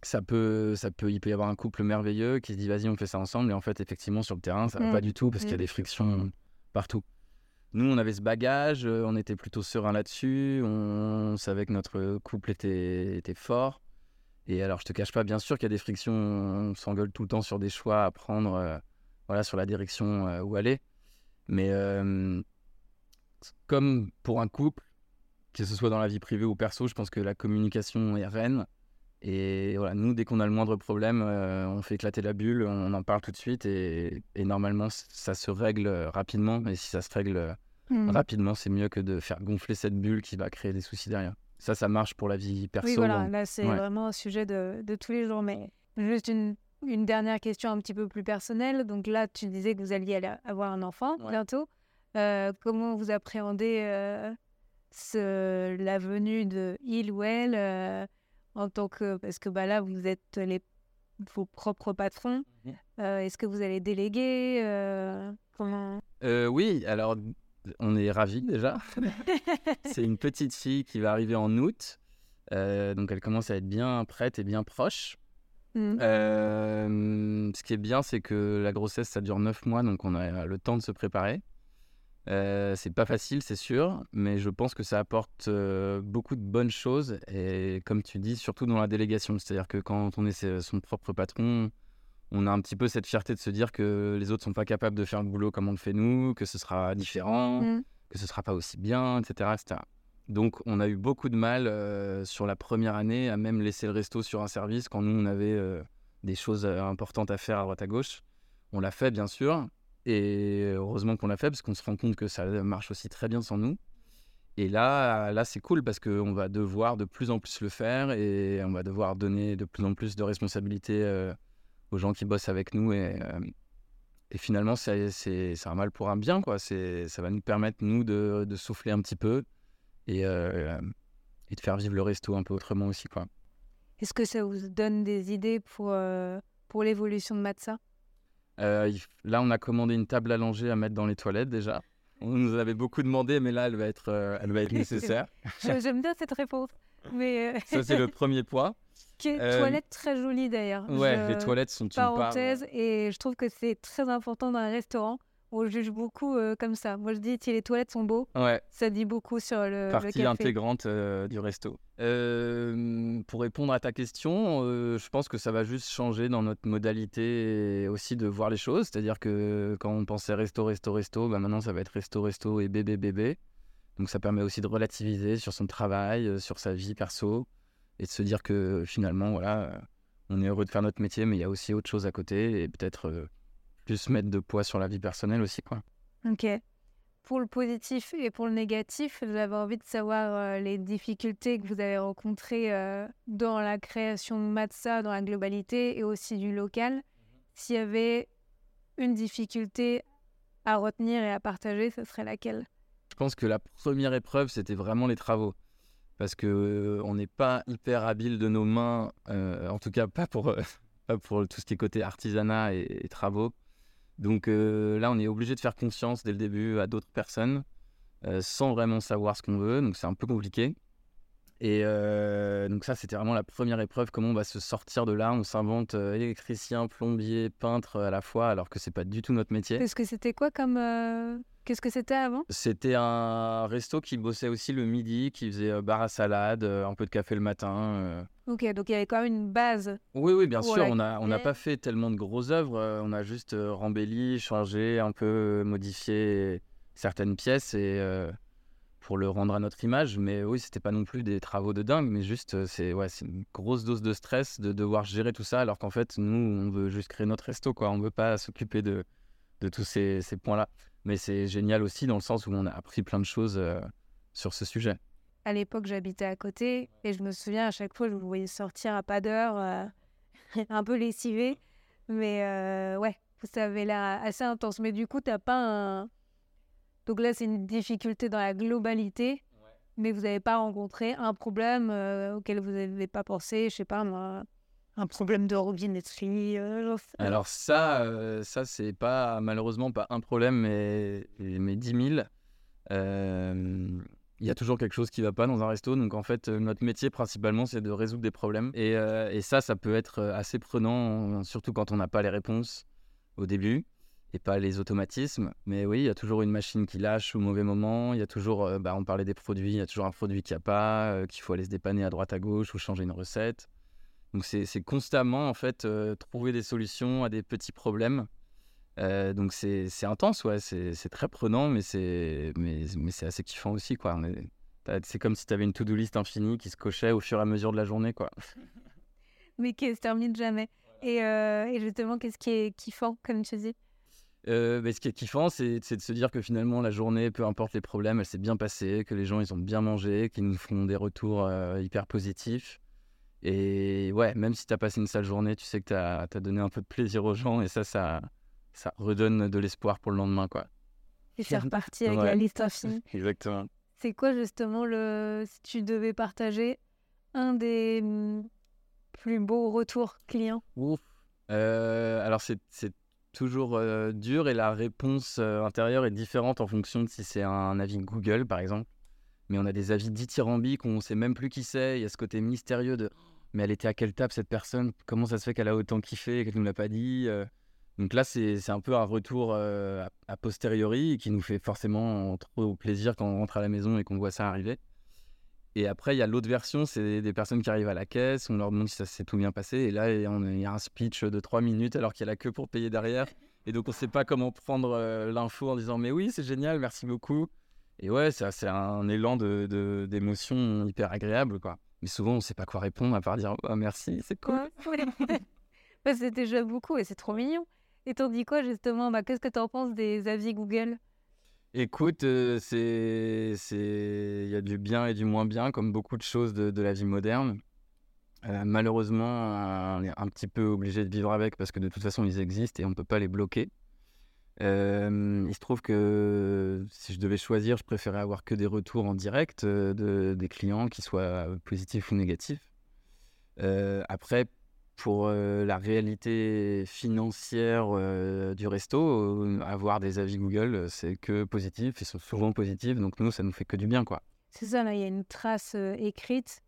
Ça peut, ça peut, il peut y avoir un couple merveilleux qui se dit vas-y, on fait ça ensemble. Et en fait, effectivement, sur le terrain, ça va Mm. pas du tout parce qu'il y a Mm. des frictions partout. Nous, on avait ce bagage, euh, on était plutôt serein là-dessus, on savait que notre couple était, était fort. Et alors, je te cache pas, bien sûr qu'il y a des frictions, on s'engueule tout le temps sur des choix à prendre, euh, voilà, sur la direction euh, où aller. Mais euh, comme pour un couple, que ce soit dans la vie privée ou perso, je pense que la communication est reine. Et voilà, nous, dès qu'on a le moindre problème, euh, on fait éclater la bulle, on en parle tout de suite et, et normalement, ça se règle euh, rapidement. Et si ça se règle euh, Hmm. rapidement, c'est mieux que de faire gonfler cette bulle qui va créer des soucis derrière. Ça, ça marche pour la vie perso. Oui, voilà, là, c'est ouais. vraiment un sujet de, de tous les jours. Mais juste une, une dernière question un petit peu plus personnelle. Donc là, tu disais que vous alliez avoir un enfant Ouais. bientôt. Euh, comment vous appréhendez euh, ce, la venue de il ou elle euh, en tant que... Parce que bah, là, vous êtes les, vos propres patrons. Mhm. Euh, Est-ce que vous allez déléguer euh, Comment... Oui, alors on est ravis déjà. c'est une petite fille qui va arriver en août. Donc elle commence à être bien prête et bien proche. Euh, ce qui est bien, c'est que la grossesse, ça dure 9 mois, donc on a le temps de se préparer. Euh, c'est pas facile, c'est sûr, mais je pense que ça apporte euh, beaucoup de bonnes choses. Et comme tu dis, surtout dans la délégation. C'est-à-dire que quand on est son propre patron, on a un petit peu cette fierté de se dire que les autres sont pas capables de faire le boulot comme on le fait nous, que ce sera différent, Hmm. que ce sera pas aussi bien, etc. etc. Donc on a eu beaucoup de mal euh, sur la première année à même laisser le resto sur un service quand nous on avait des choses importantes à faire à droite à gauche. On l'a fait bien sûr et heureusement qu'on l'a fait parce qu'on se rend compte que ça marche aussi très bien sans nous. Et là, là c'est cool parce qu'on va devoir de plus en plus le faire et on va devoir donner de plus en plus de responsabilités euh, aux gens qui bossent avec nous et, euh, et finalement c'est un mal pour un bien quoi. Ça va nous permettre nous de, de souffler un petit peu et, euh, de faire vivre le resto un peu autrement aussi. Est-ce que ça vous donne des idées pour, euh, pour l'évolution de Matza? Euh, il là, on a commandé une table allongée à mettre dans les toilettes déjà. On nous avait beaucoup demandé, mais là, elle va être, euh, elle va être nécessaire. J'aime bien cette réponse. Mais euh, Ça, c'est le premier point. qui est Euh, toilette très jolie d'ailleurs. Ouais, Je- les toilettes sont une part, Parenthèse, et je trouve que c'est très important dans un restaurant. On juge beaucoup euh, comme ça. Moi, je dis si les toilettes sont beaux, Ouais, ça dit beaucoup sur le, le partie café. intégrante euh, du resto. Euh, pour répondre à ta question, je pense que ça va juste changer dans notre modalité aussi de voir les choses. C'est-à-dire que quand on pensait resto, resto, resto, bah maintenant ça va être resto, resto et bébé, bébé. Donc ça permet aussi de relativiser sur son travail, sur sa vie perso et de se dire que finalement, voilà, on est heureux de faire notre métier, mais il y a aussi autre chose à côté et peut-être plus mettre de poids sur la vie personnelle aussi, quoi. Ok. Pour le positif et pour le négatif, j'avais envie de savoir euh, les difficultés que vous avez rencontrées euh, dans la création de Matza, dans la globalité et aussi du local. S'il y avait une difficulté à retenir et à partager, ce serait laquelle? Je pense que la première épreuve, c'était vraiment les travaux. Parce que euh, on n'est pas hyper habile de nos mains, euh, en tout cas pas pour, euh, pas pour tout ce qui est côté artisanat et, et travaux. Donc euh, là, on est obligé de faire confiance dès le début à d'autres personnes euh, sans vraiment savoir ce qu'on veut. Donc c'est un peu compliqué. Et euh, donc ça, c'était vraiment la première épreuve, comment on va se sortir de là. On s'invente euh, électricien, plombier, peintre à la fois, alors que c'est pas du tout notre métier. Parce que c'était quoi comme... euh, Qu'est-ce que c'était avant? C'était un resto qui bossait aussi le midi, qui faisait bar à salade, un peu de café le matin. Ok, donc il y avait quand même une base. Oui, oui, bien sûr. la On n'a on pas fait tellement de grosses œuvres. on a juste rembelli, changé, un peu modifié certaines pièces et euh, pour le rendre à notre image. Mais oui, c'était pas non plus des travaux de dingue, mais juste euh, c'est ouais, une grosse dose de stress de devoir gérer tout ça, alors qu'en fait nous on veut juste créer notre resto, quoi. On veut pas s'occuper de de tous ces, ces points-là. Mais c'est génial aussi dans le sens où on a appris plein de choses euh, sur ce sujet. À l'époque, j'habitais à côté et je me souviens à chaque fois, je vous voyais sortir à pas d'heure, euh, un peu lessivé. Mais euh, ouais, ça avait l'air assez intense. Mais du coup, t'as pas un. Donc là, c'est une difficulté dans la globalité, mais vous n'avez pas rencontré un problème euh, auquel vous n'avez pas pensé, je sais pas un problème de robinetterie. euh. Alors ça, euh, ça c'est pas malheureusement pas un problème, mais, mais 10 000. Euh, Il y a toujours quelque chose qui va pas dans un resto. Donc en fait, euh, notre métier principalement, c'est de résoudre des problèmes. Et, et ça, ça peut être assez prenant, surtout quand on n'a pas les réponses au début et pas les automatismes. Mais oui, il y a toujours une machine qui lâche au mauvais moment. Il y a toujours, euh, bah, on parlait des produits, il y a toujours un produit qui a pas, euh, qu'il faut aller se dépanner à droite à gauche ou changer une recette. Donc c'est constamment en fait euh, trouver des solutions à des petits problèmes. Donc c'est intense, ouais, c'est très prenant, mais c'est mais, mais c'est assez kiffant aussi, quoi. C'est comme si tu avais une to-do list infinie qui se cochait au fur et à mesure de la journée, quoi. Mais qui se termine jamais. Et, et justement, qu'est-ce qui est kiffant, comme tu dis? Euh, mais ce qui est kiffant, c'est c'est de se dire que finalement, la journée, peu importe les problèmes, elle s'est bien passée, que les gens, ils ont bien mangé, qu'ils nous font des retours euh, hyper positifs. Et ouais, même si tu as passé une sale journée, tu sais que tu as, donné un peu de plaisir aux gens et ça, ça, ça redonne de l'espoir pour le lendemain, quoi. Et c'est reparti avec Ouais. la liste infinie. Exactement. C'est quoi justement le si tu devais partager un des mm, plus beaux retours clients? Ouf. Euh, alors, c'est toujours euh, dur et la réponse euh, intérieure est différente en fonction de si c'est un avis Google, par exemple. Mais on a des avis dithyrambiques, on ne sait même plus qui c'est. Il y a ce côté mystérieux de mais elle était à quelle table cette personne? Comment ça se fait qu'elle a autant kiffé et qu'elle ne nous l'a pas dit Euh, Donc là, c'est un peu un retour euh, a posteriori qui nous fait forcément trop plaisir quand on rentre à la maison et qu'on voit ça arriver. Et après, il y a l'autre version, c'est des personnes qui arrivent à la caisse, on leur demande si ça s'est tout bien passé, et là, il y a un- speech de trois minutes alors qu'il y a la queue pour payer derrière. Et donc, on ne sait pas comment prendre euh, l'info en disant Mais oui, c'est génial, merci beaucoup. Et ouais, c'est un élan d'émotion hyper agréable, quoi. Mais souvent, on ne sait pas quoi répondre à part dire oh, merci, c'est cool. Ouais, C'est déjà beaucoup et c'est trop mignon. Et t'en dis quoi justement? Bah, Qu'est-ce que t'en penses des avis Google? Écoute, euh, c'est, il y a du bien et du moins bien, comme beaucoup de choses de, la vie moderne. Euh, malheureusement, on est un petit peu obligé de vivre avec parce que de toute façon, ils existent et on ne peut pas les bloquer. Euh, il se trouve que si je devais choisir, je préférais avoir que des retours en direct de, des clients, qui soient positifs ou négatifs. Après, pour euh, la réalité financière euh, du resto, euh, avoir des avis Google, c'est que positif, ils sont souvent positifs, donc nous, ça nous fait que du bien, quoi. C'est ça, là, il y a une trace écrite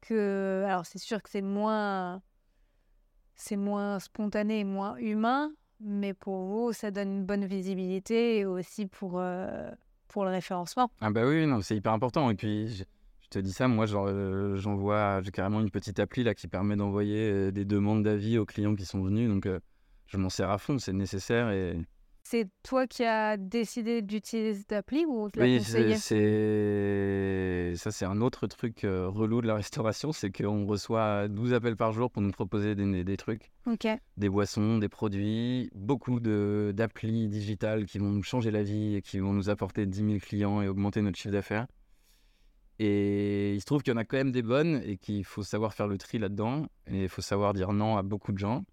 que. Alors, c'est sûr que c'est moins. C'est moins spontané et moins humain, mais pour vous, ça donne une bonne visibilité et aussi pour, pour le référencement. Ah bah oui, non, c'est hyper important. Et puis, te dis ça, moi, euh, j'envoie, j'ai carrément une petite appli là qui permet d'envoyer euh, des demandes d'avis aux clients qui sont venus, donc euh, je m'en sers à fond, c'est nécessaire et C'est toi qui as décidé d'utiliser cette appli ou on te l'a Oui, c'est, ça c'est un autre truc relou de la restauration, c'est qu'on reçoit 12 appels par jour pour nous proposer des, des trucs, des boissons, des produits, beaucoup d'applis digitales qui vont nous changer la vie et qui vont nous apporter 10 000 clients et augmenter notre chiffre d'affaires. Et il se trouve qu'il y en a quand même des bonnes et qu'il faut savoir faire le tri là-dedans et il faut savoir dire non à beaucoup de gens.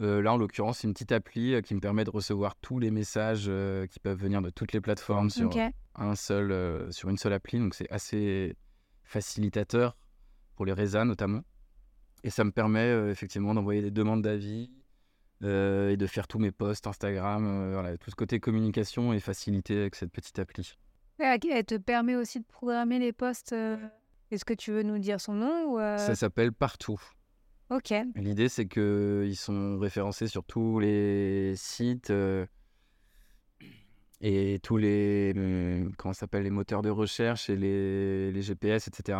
Euh, là, en l'occurrence, c'est une petite appli euh, qui me permet de recevoir tous les messages euh, qui peuvent venir de toutes les plateformes sur, un seul, euh, sur une seule appli, donc c'est assez facilitateur pour les résas notamment. Et ça me permet effectivement d'envoyer des demandes d'avis et de faire tous mes posts Instagram. voilà, tout ce côté communication est facilité avec cette petite appli. Elle te permet aussi de programmer les posts. euh, Est-ce que tu veux nous dire son nom ou euh, Ça s'appelle Partout. Ok. L'idée, c'est qu'ils sont référencés sur tous les sites euh, et tous les, euh, comment s'appelle, les moteurs de recherche et les, les GPS, etc.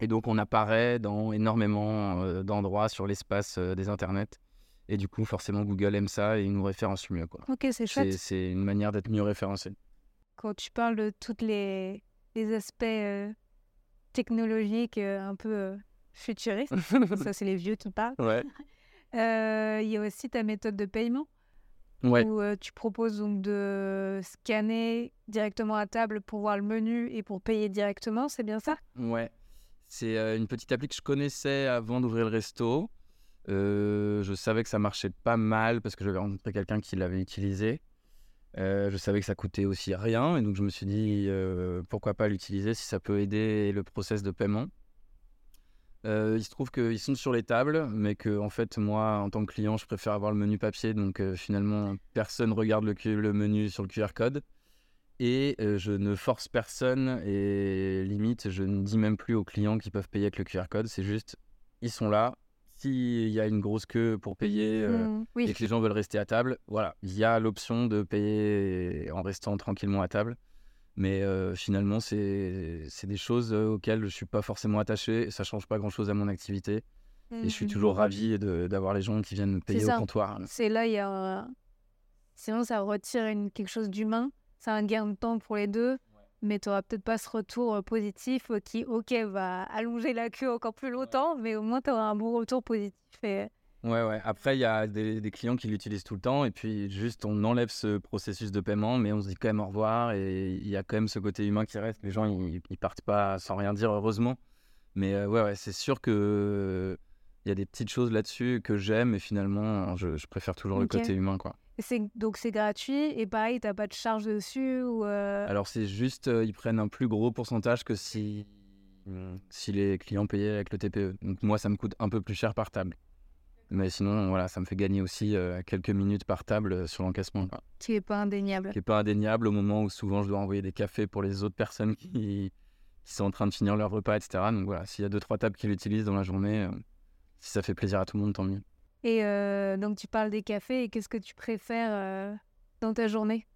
Et donc, on apparaît dans énormément d'endroits sur l'espace des internets. Et du coup, forcément, Google aime ça et il nous référence mieux. Quoi. Ok, C'est, chouette. c'est une manière d'être mieux référencé. Quand tu parles de tous les, les aspects euh, technologiques euh, un peu euh, futuristes, ça c'est les vieux qui parlent, Ouais. il y a aussi ta méthode de paiement Ouais. où euh, tu proposes donc de scanner directement à table pour voir le menu et pour payer directement, c'est bien ça? Ouais, c'est euh, une petite appli que je connaissais avant d'ouvrir le resto. Euh, je savais que ça marchait pas mal parce que j'avais rencontré quelqu'un qui l'avait utilisé. Euh, je savais que ça coûtait aussi rien et donc je me suis dit euh, pourquoi pas l'utiliser si ça peut aider le process de paiement. Euh, il se trouve qu'ils sont sur les tables, mais que en fait moi en tant que client je préfère avoir le menu papier donc finalement personne regarde le, le menu sur le QR code et je ne force personne et limite je ne dis même plus aux clients qu'ils peuvent payer avec le QR code, c'est juste ils sont là. S'il y a une grosse queue pour payer euh, Mm, et Oui, que les gens veulent rester à table, voilà, il y a l'option de payer en restant tranquillement à table. Mais euh, finalement, c'est des choses euh, auxquelles je suis pas forcément attaché. et Ça change pas grand-chose à mon activité. Et je suis toujours ravi d'avoir les gens qui viennent payer au comptoir. C'est là, il y a. Sinon, ça retire une, quelque chose d'humain. C'est un gain de temps pour les deux. Mais tu n'auras peut-être pas ce retour positif qui, ok, va allonger la queue encore plus longtemps, mais au moins tu auras un bon retour positif. Et... Ouais, ouais. Après, il y a des, des clients qui l'utilisent tout le temps et puis juste on enlève ce processus de paiement, mais on se dit quand même au revoir et il y a quand même ce côté humain qui reste. Les gens, ils, ils partent pas sans rien dire, heureusement. Mais euh, ouais, ouais, c'est sûr que il y a des petites choses là-dessus que j'aime et finalement, je, je préfère toujours le côté humain, quoi. Donc c'est gratuit et pareil, tu pas de charge dessus ou. euh, Alors c'est juste, euh, ils prennent un plus gros pourcentage que si, si les clients payaient avec le TPE. Donc moi, ça me coûte un peu plus cher par table. Mais sinon, voilà, ça me fait gagner aussi euh, quelques minutes par table sur l'encaissement. qui n'est pas indéniable. Qui n'est pas indéniable au moment où souvent je dois envoyer des cafés pour les autres personnes qui, qui sont en train de finir leur repas, etc. Donc voilà, s'il y a deux, trois tables qui l'utilisent dans la journée, si ça fait plaisir à tout le monde, tant mieux. Et euh, donc tu parles des cafés et qu'est-ce que tu préfères euh, dans ta journée?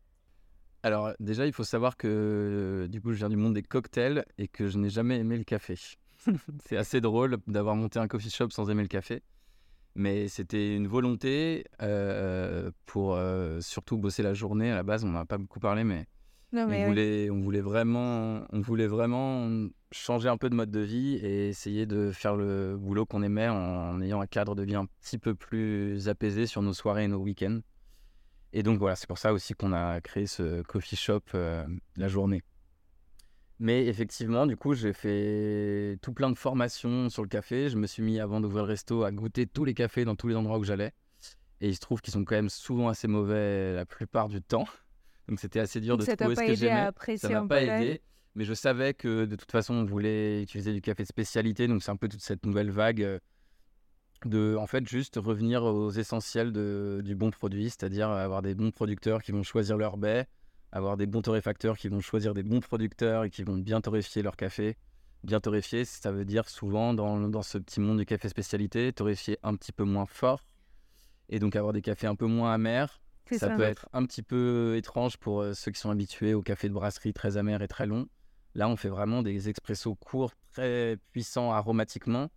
Alors déjà, il faut savoir que du coup, je viens du monde des cocktails et que je n'ai jamais aimé le café. c'est assez drôle d'avoir monté un coffee shop sans aimer le café. Mais c'était une volonté euh, pour surtout bosser la journée. À la base, on n'en a pas beaucoup parlé, mais, Non, on, oui. voulait, on, voulait vraiment, on voulait vraiment changer un peu de mode de vie et essayer de faire le boulot qu'on aimait en, en ayant un cadre de vie un petit peu plus apaisé sur nos soirées et nos week-ends. Et donc voilà, c'est pour ça aussi qu'on a créé ce coffee shop euh, la journée. Mais effectivement, du coup, j'ai fait tout plein de formations sur le café. Je me suis mis, avant d'ouvrir le resto, à goûter tous les cafés dans tous les endroits où j'allais. Et il se trouve qu'ils sont quand même souvent assez mauvais la plupart du temps. Donc c'était assez dur de trouver ce pas que aidé à j'aimais. Ça m'a pas aidé. Mais je savais que de toute façon, on voulait utiliser du café de spécialité. Donc c'est un peu toute cette nouvelle vague euh, de, en fait, juste revenir aux essentiels de- du bon produit, c'est-à-dire avoir des bons producteurs qui vont choisir leur baie, avoir des bons torréfacteurs qui vont choisir des bons producteurs et qui vont bien torréfier leur café. Bien torréfier, ça veut dire souvent dans, dans ce petit monde du café spécialité, torréfier un petit peu moins fort et donc avoir des cafés un peu moins amers. Ça, ça. peut être un petit peu étrange pour euh, ceux qui sont habitués au café de brasserie très amer et très long. Là, on fait vraiment des expressos courts, très puissants aromatiquement,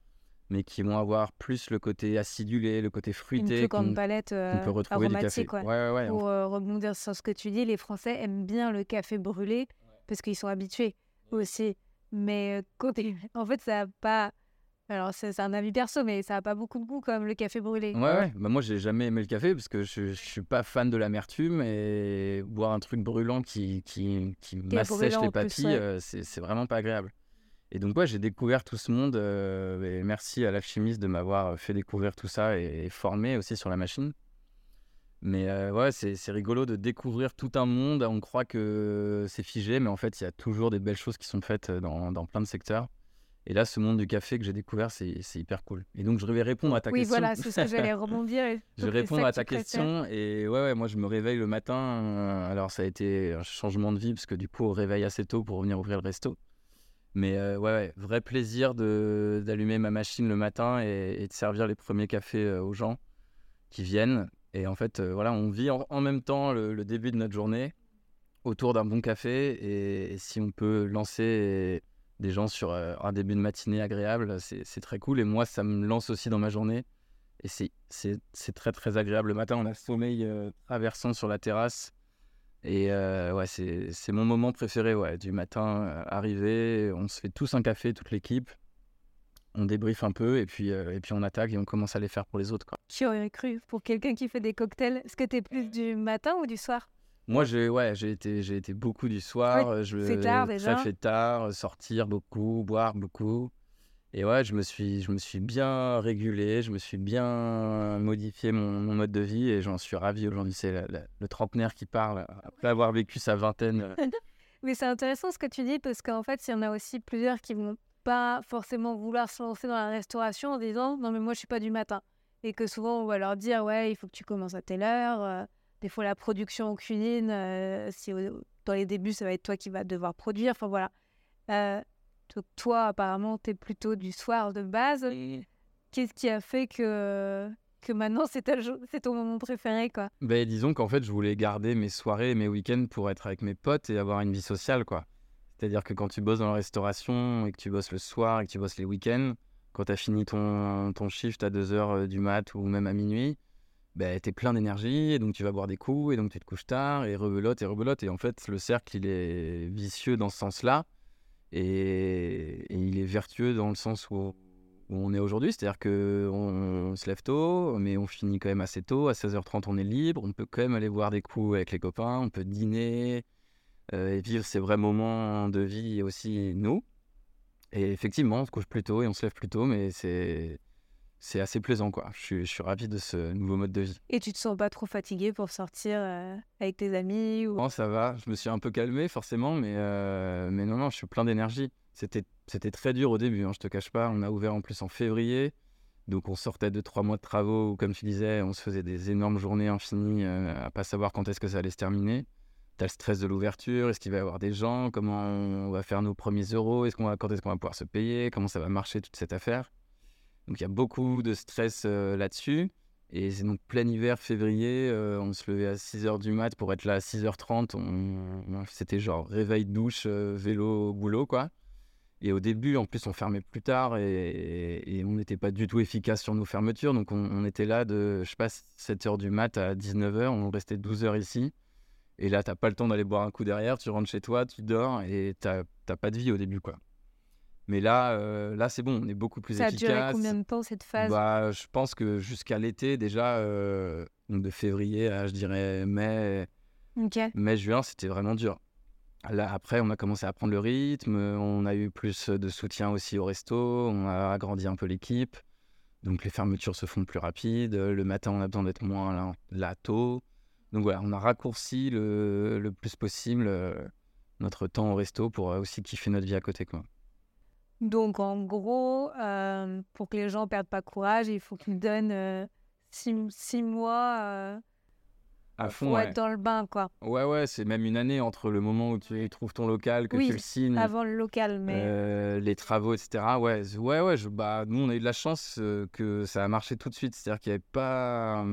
mais qui vont avoir plus le côté acidulé, le côté Une fruité plus qu'on grande palette euh, peut retrouver du café. aromatique. ouais. Ouais, ouais, ouais. Pour euh, rebondir sur ce que tu dis, les Français aiment bien le café brûlé parce qu'ils sont habitués aussi. Mais euh, en fait, ça a pas. Alors, c'est un avis perso, mais ça a pas beaucoup de goût comme le café brûlé. Ouais, ouais. Bah, moi, j'ai jamais aimé le café parce que je, je suis pas fan de l'amertume et boire un truc brûlant qui, qui, qui m'assèche les papilles, euh, c'est vraiment pas agréable. Et donc, ouais, j'ai découvert tout ce monde. euh, et merci à l'alchimiste de m'avoir fait découvrir tout ça et, et formé aussi sur la machine. Mais euh, ouais, c'est c'est rigolo de découvrir tout un monde. On croit que c'est figé, mais en fait, il y a toujours des belles choses qui sont faites dans, dans plein de secteurs. Et là, ce monde du café que j'ai découvert, c'est hyper cool. Et donc, je vais répondre à ta oui, question. voilà, c'est ce que j'allais rebondir. Je que à ta préfères. question et ouais, ouais, moi je me réveille le matin. euh, alors ça a été un changement de vie parce que du coup on réveille assez tôt pour venir ouvrir le resto. Mais euh, ouais, ouais, vrai plaisir d'allumer ma machine le matin et, et de servir les premiers cafés euh, aux gens qui viennent. Et en fait, voilà, on vit en, en même temps le, le début de notre journée autour d'un bon café et, et si on peut lancer des gens sur euh, un début de matinée agréable, c'est très cool. Et moi, ça me lance aussi dans ma journée. Et c'est- très très agréable. Le matin, on a sommeil euh, traversant sur la terrasse. Et euh, ouais, c'est mon moment préféré ouais, du matin. euh, arrivé, on se fait tous un café, toute l'équipe. On débriefe un peu et puis, et puis on attaque et on commence à les faire pour les autres. Quoi. Qui aurait cru Pour quelqu'un qui fait des cocktails, est-ce que tu es plus du matin ou du soir? Moi, j'ai ouais, j'ai été, j'ai été beaucoup du soir. euh, je, c'est tard, déjà. Très fait tard, euh, sortir beaucoup, boire beaucoup. Et ouais, je me suis, je me suis bien régulé, je me suis bien modifié mon, mon mode de vie et j'en suis ravi aujourd'hui. C'est le trentenaire qui parle après avoir vécu sa vingtaine. euh, Mais c'est intéressant ce que tu dis parce qu'en fait, il y en a aussi plusieurs qui vont pas forcément vouloir se lancer dans la restauration en disant non mais moi je suis pas du matin et que souvent on va leur dire ouais il faut que tu commences à telle heure. Euh, des fois la production en cuisine, euh, si dans les débuts ça va être toi qui vas devoir produire. Enfin voilà. Euh, donc toi apparemment tu es plutôt du soir de base. Qu'est-ce qui a fait que que maintenant c'est ta jo- c'est ton moment préféré quoi? Ben, disons qu'en fait, je voulais garder mes soirées et mes week-ends pour être avec mes potes et avoir une vie sociale, quoi. C'est-à-dire que quand tu bosses dans la restauration et que tu bosses le soir et que tu bosses les week-ends, quand tu as fini ton, ton shift à 2h du mat ou même à minuit, ben, tu es plein d'énergie, et donc tu vas boire des coups, et donc tu te couches tard, et rebelote, et rebelote. Et en fait, le cercle, il est vicieux dans ce sens-là, et, il est vertueux dans le sens où, on est aujourd'hui. C'est-à-dire qu'on on se lève tôt, mais on finit quand même assez tôt. À 16h30, on est libre. On peut quand même aller boire des coups avec les copains, on peut dîner, euh, et vivre ces vrais moments de vie aussi, nous. Et effectivement, on se couche plus tôt et on se lève plus tôt, mais c'est c'est assez plaisant, quoi. Je suis, je suis, ravi de ce nouveau mode de vie. Et tu te sens pas trop fatigué pour sortir euh, avec tes amis ou... Non, ça va. Je me suis un peu calmé, forcément, mais, euh, mais non, non, je suis plein d'énergie. C'était, c'était très dur au début, hein, je te cache pas. On a ouvert en plus en février. Donc on sortait de trois mois de travaux où, comme tu disais, on se faisait des énormes journées infinies euh, à pas savoir quand est-ce que ça allait se terminer. T'as le stress de l'ouverture, est-ce qu'il va y avoir des gens, comment on va faire nos premiers euros, est-ce qu'on va, quand est-ce qu'on va pouvoir se payer, comment ça va marcher toute cette affaire. Donc il y a beaucoup de stress euh, là-dessus. Et c'est donc plein hiver, février, euh, on se levait à 6h du mat pour être là à 6h30. On... C'était genre réveil, douche, euh, vélo, boulot, quoi. Et au début, en plus, on fermait plus tard et, on n'était pas du tout efficace sur nos fermetures. Donc on, était là de, je sais pas, 7h du mat à 19h, on restait 12 h ici. Et là, t'as pas le temps d'aller boire un coup derrière, tu rentres chez toi, tu dors et t'as pas de vie au début, quoi. Mais là, euh, là c'est bon, on est beaucoup plus efficace. Ça a duré combien de temps cette phase? Bah, Je pense que jusqu'à l'été, déjà, euh, de février à, je dirais, mai, mai juin, c'était vraiment dur. Là, après, on a commencé à prendre le rythme, on a eu plus de soutien aussi au resto, on a agrandi un peu l'équipe. Donc les fermetures se font plus rapides. Le matin, on a besoin d'être moins là, tôt. Donc voilà, on a raccourci le, le plus possible euh, notre temps au resto pour aussi kiffer notre vie à côté. Quoi. Donc, en gros, euh, pour que les gens perdent pas courage, il faut qu'ils donnent euh, six, mois euh, à fond, pour être dans le bain, quoi. Ouais, ouais, c'est même une année entre le moment où tu trouves ton local, que tu le signes. avant le local, mais... les travaux, etc. Ouais, ouais, ouais. Je, bah, nous, on a eu de la chance que ça a marché tout de suite. C'est-à-dire qu'il n'y avait pas...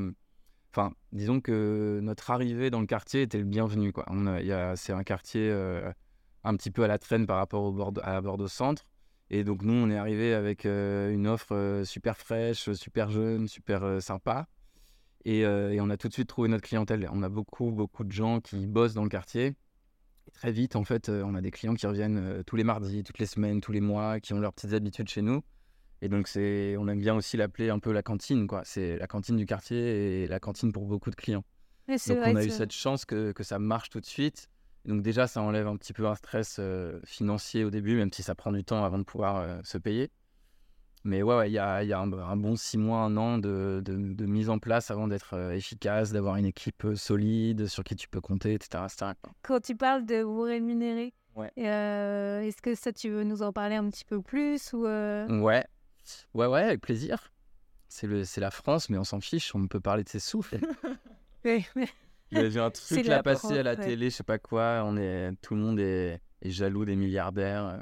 Enfin, disons que notre arrivée dans le quartier était le bienvenu, quoi. C'est un quartier un petit peu à la traîne par rapport au bord, à Bordeaux Centre. Et donc, nous, on est arrivé avec euh, une offre euh, super fraîche, super jeune, super euh, sympa. Et, on a tout de suite trouvé notre clientèle. On a beaucoup, beaucoup de gens qui bossent dans le quartier. Et très vite, en fait, on a des clients qui reviennent tous les mardis, toutes les semaines, tous les mois, qui ont leurs petites habitudes chez nous. Et donc, c'est, on aime bien aussi l'appeler un peu la cantine, quoi. C'est la cantine du quartier et la cantine pour beaucoup de clients. donc, on a eu cette chance que, que ça marche tout de suite. Donc déjà, ça enlève un petit peu un stress euh, financier au début, même si ça prend du temps avant de pouvoir euh, se payer. Mais ouais, il y a, y a un, bon six mois, un an de, de, mise en place avant d'être euh, efficace, d'avoir une équipe solide sur qui tu peux compter, etc. Quand tu parles de vous rémunérer, est-ce que ça, tu veux nous en parler un petit peu plus ou Ouais, ouais, ouais, avec plaisir. C'est la France, mais on s'en fiche, on peut parler de ses oui, il y a eu un truc là passé à la télé, je sais pas quoi. On est, tout le monde est, jaloux des milliardaires. Euh.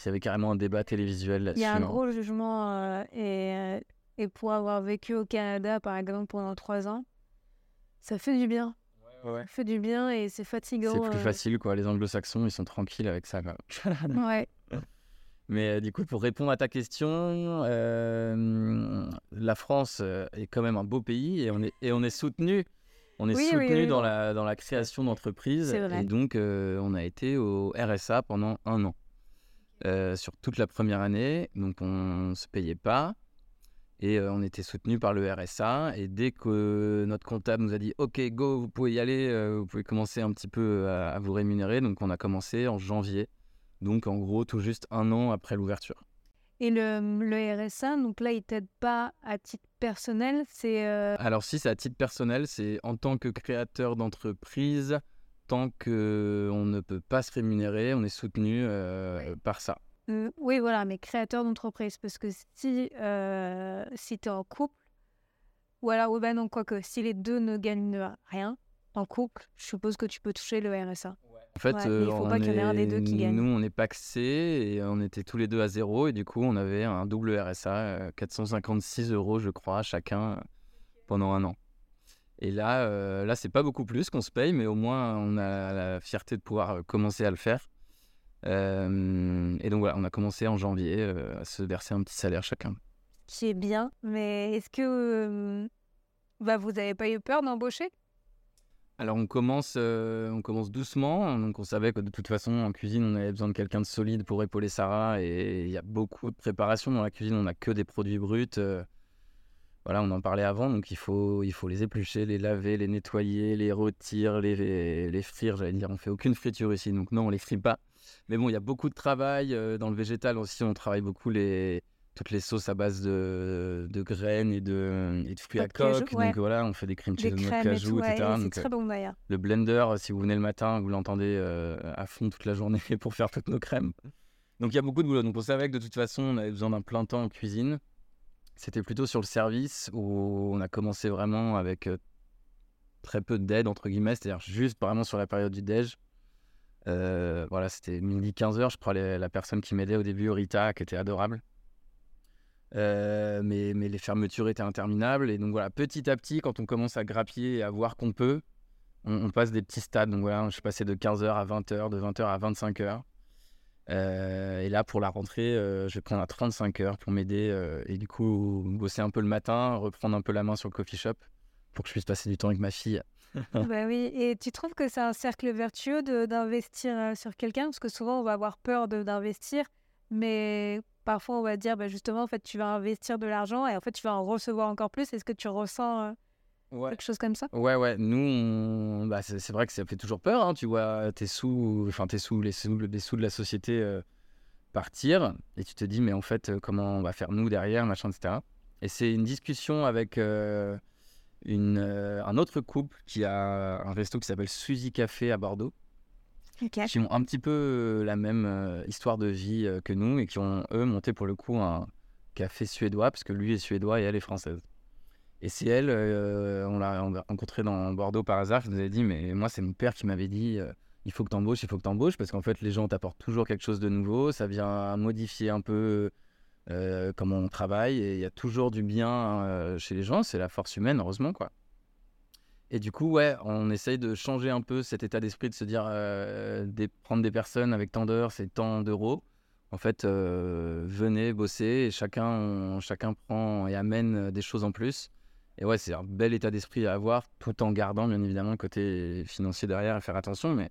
Il y avait carrément un débat télévisuel là-dessus. Il y a un hein. gros jugement euh, et, euh, et pour avoir vécu au Canada, par exemple, pendant trois ans, ça fait du bien. Ouais, Ça fait du bien et c'est fatigant. C'est plus facile, quoi. Les anglo-saxons, ils sont tranquilles avec ça. Quoi. ouais. Mais du coup, pour répondre à ta question, la France est quand même un beau pays et on est, et on est soutenu on est soutenu dans, la, dans la création d'entreprises. Et donc, euh, on a été au RSA pendant un an. Euh, sur toute la première année. Donc, on ne se payait pas. Et euh, on était soutenu par le RSA. Et dès que notre comptable nous a dit OK, go, vous pouvez y aller, vous pouvez commencer un petit peu à, à, vous rémunérer. Donc, on a commencé en janvier. Donc, en gros, tout juste un an après l'ouverture. Et le, le, RSA, donc là, il t'aide pas à titre personnel, c'est... Euh Alors si, c'est à titre personnel, c'est en tant que créateur d'entreprise, tant qu'on ne peut pas se rémunérer, on est soutenu euh, par ça. Mmh, oui, voilà, mais créateur d'entreprise, parce que si, euh, si tu es en couple, ou alors, ouais, ben non, quoique, si les deux ne gagnent rien en couple, je suppose que tu peux toucher le RSA. En fait, il faut pas qu'il y en ait un des deux qui gagne. Nous, on est paxé et on était tous les deux à zéro. Et du coup, on avait un double RSA, 456 euros, je crois, chacun pendant un an. Et là, là, c'est pas beaucoup plus qu'on se paye, mais au moins, on a la fierté de pouvoir commencer à le faire. Euh, et donc voilà, on a commencé en janvier euh, à se verser un petit salaire chacun. Qui est bien, mais est-ce que euh, bah, vous n'avez pas eu peur d'embaucher? Alors on commence, euh, on commence doucement, donc on savait que de toute façon en cuisine on avait besoin de quelqu'un de solide pour épauler Sarah et il y a beaucoup de préparation dans la cuisine, on n'a que des produits bruts. euh, voilà, on en parlait avant, donc il faut, les éplucher, les laver, les nettoyer, les rôtir, les, les, les frire, j'allais dire. On fait aucune friture ici, donc non, on les frit pas. Mais bon, il y a beaucoup de travail. euh, dans le végétal aussi, on travaille beaucoup les, toutes les sauces à base de, de graines et de, et de fruits à cajou, coque. ouais. Donc voilà, on fait des cream cheese Des de cajou, tout, ouais, etc. et c'est Donc, très bon d'ailleurs. le blender, si vous venez le matin, vous l'entendez euh, à fond toute la journée pour faire toutes nos crèmes. Donc il y a beaucoup de boulot. Donc on savait que de toute façon, on avait besoin d'un plein temps en cuisine. C'était plutôt sur le service où on a commencé vraiment avec euh, très peu d'aide, entre guillemets, c'est-à-dire juste vraiment sur la période du déj. Euh, voilà, c'était midi 15h, je crois, la personne qui m'aidait au début, Rita, qui était adorable. Euh, mais, les fermetures étaient interminables. Et donc voilà, petit à petit, quand on commence à grappiller et à voir qu'on peut, on, passe des petits stades. Donc voilà, je suis passé de 15h à 20h, de 20h à 25h. Euh, et là, pour la rentrée, euh, je vais prendre à 35 heures pour m'aider et du coup bosser un peu le matin, reprendre un peu la main sur le coffee shop pour que je puisse passer du temps avec ma fille. bah oui, et tu trouves que c'est un cercle vertueux d'investir sur quelqu'un? Parce que souvent, on va avoir peur d'investir, mais parfois, on va dire, bah, justement, en fait, tu vas investir de l'argent et en fait, tu vas en recevoir encore plus. Est-ce que tu ressens euh, Ouais. quelque chose comme ça? Ouais, ouais, nous, on- bah, c'est vrai que ça fait toujours peur, hein, tu vois, tes sous, enfin tes sous, les sous, les sous de la société euh, partir, et tu te dis, mais en fait, euh, comment on va faire nous derrière, machin, etc. Et c'est une discussion avec euh, une, un autre couple qui a un resto qui s'appelle Suzy Café à Bordeaux, Qui ont un petit peu euh, la même euh, histoire de vie euh, que nous, et qui ont, eux, monté pour le coup un café suédois, parce que lui est suédois et elle est française. Et c'est elle, on l'a on l'a rencontrée dans Bordeaux par hasard, qui nous avait dit, mais moi c'est mon père qui m'avait dit, il faut que t'embauches, il faut que t'embauches, parce qu'en fait les gens t'apportent toujours quelque chose de nouveau, ça vient modifier un peu comment on travaille, et il y a toujours du bien chez les gens, c'est la force humaine, heureusement quoi. Et du coup, ouais, on essaye de changer un peu cet état d'esprit, de se dire, prendre des personnes avec tant d'heures, c'est tant d'euros. En fait, venez bosser et chacun, chacun prend et amène des choses en plus. Et ouais, c'est un bel état d'esprit à avoir, tout en gardant bien évidemment le côté financier derrière et faire attention. Mais,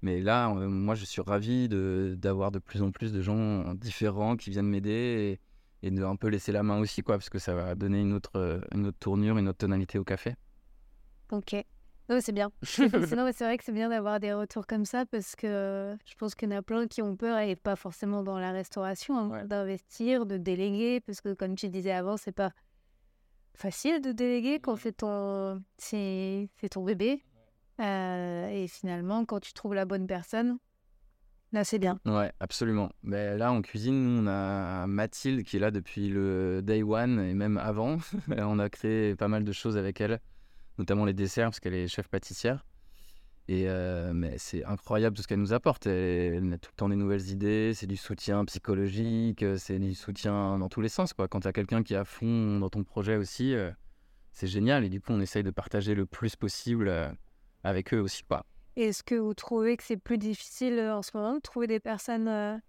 mais là, moi, je suis ravi d'avoir de, plus en plus de gens différents qui viennent m'aider et, et de un peu laisser la main aussi, quoi, parce que ça va donner une autre, une autre tournure, une autre tonalité au café. Ok. Non, c'est bien. Sinon, c'est vrai que c'est bien d'avoir des retours comme ça parce que je pense qu'il y en a plein qui ont peur et pas forcément dans la restauration, hein, Ouais. d'investir, de déléguer parce que comme tu disais avant, c'est pas facile de déléguer quand c'est ton, c'est, c'est ton bébé. Euh, et finalement, quand tu trouves la bonne personne, là, c'est bien. Ouais, absolument. Mais là, en cuisine, nous, on a Mathilde qui est là depuis le day one et même avant. on a créé pas mal de choses avec elle, notamment les desserts, parce qu'elle est chef pâtissière. Et euh, mais c'est incroyable tout ce qu'elle nous apporte. Elle, elle a tout le temps des nouvelles idées, c'est du soutien psychologique, euh, c'est du soutien dans tous les sens. Quoi. Quand tu as quelqu'un qui est à fond dans ton projet aussi, euh, c'est génial. Et du coup, on essaye de partager le plus possible euh, avec eux aussi. Quoi. Est-ce que vous trouvez que c'est plus difficile en ce moment de trouver des personnes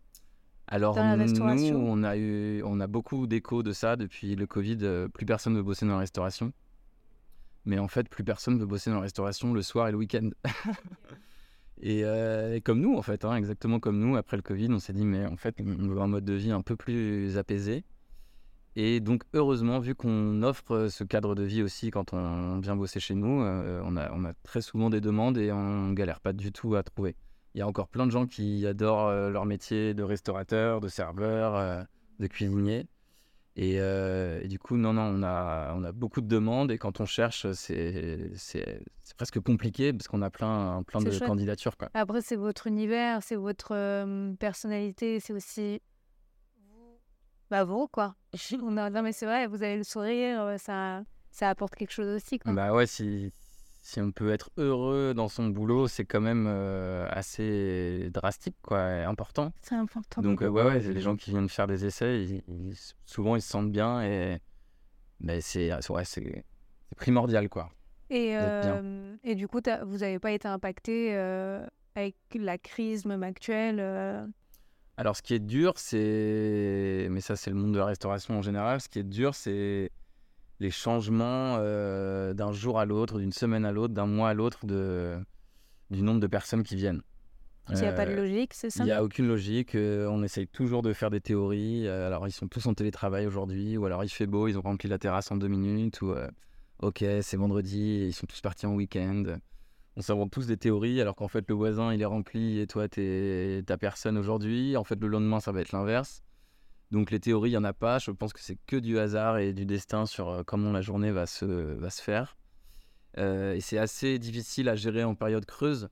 Alors Dans la nous, on a eu, on a beaucoup d'échos de ça depuis le Covid. plus personne veut bosser dans la restauration. Mais en fait, plus personne veut bosser dans la restauration le soir et le week-end. et, euh, et comme nous, en fait, hein, exactement comme nous, après le Covid, on s'est dit, mais en fait, on veut un mode de vie un peu plus apaisé. Et donc, heureusement, vu qu'on offre ce cadre de vie aussi quand on vient bosser chez nous, euh, on, a, on a très souvent des demandes et on galère pas du tout à trouver. Il y a encore plein de gens qui adorent euh, leur métier de restaurateur, de serveur, de cuisinier. Et, euh, et du coup, non, non, on a, on a beaucoup de demandes et quand on cherche, c'est c'est- c'est presque compliqué parce qu'on a plein, plein C'est de chouette. candidatures. Quoi. Après, c'est votre univers, c'est votre euh, personnalité, c'est aussi bah vous quoi. On a- non mais c'est vrai, vous avez le sourire, euh, ça, ça apporte quelque chose aussi quoi. Bah ouais, si, si on peut être heureux dans son boulot, c'est quand même euh, assez drastique, quoi, important. C'est important. Donc euh, ouais, ouais, les gens qui viennent faire des essais, ils- ils- souvent ils se sentent bien et c'est ouais, c'est c'est primordial, quoi. et, euh, et du coup, vous n'avez pas été impacté euh, avec la crise même actuelle Alors, ce qui est dur, c'est. Mais ça, c'est le monde de la restauration en général. Ce qui est dur, c'est les changements euh, d'un jour à l'autre, d'une semaine à l'autre, d'un mois à l'autre, de... du nombre de personnes qui viennent. Il n'y a pas de Euh, logique, c'est ça? Il n'y a aucune logique. euh, on essaye toujours de faire des théories. alors, ils sont tous en télétravail aujourd'hui, ou alors il fait beau, ils ont rempli la terrasse en deux minutes, ou ok, c'est vendredi, ils sont tous partis en week-end. On s'invente tous des théories, alors qu'en fait, le voisin, il est rempli et toi, t'es ta personne aujourd'hui. En fait, le lendemain, ça va être l'inverse. Donc, les théories, il n'y en a pas. Je pense que c'est que du hasard et du destin sur euh, comment la journée va se, va se faire. Euh, et c'est assez difficile à gérer en période creuse.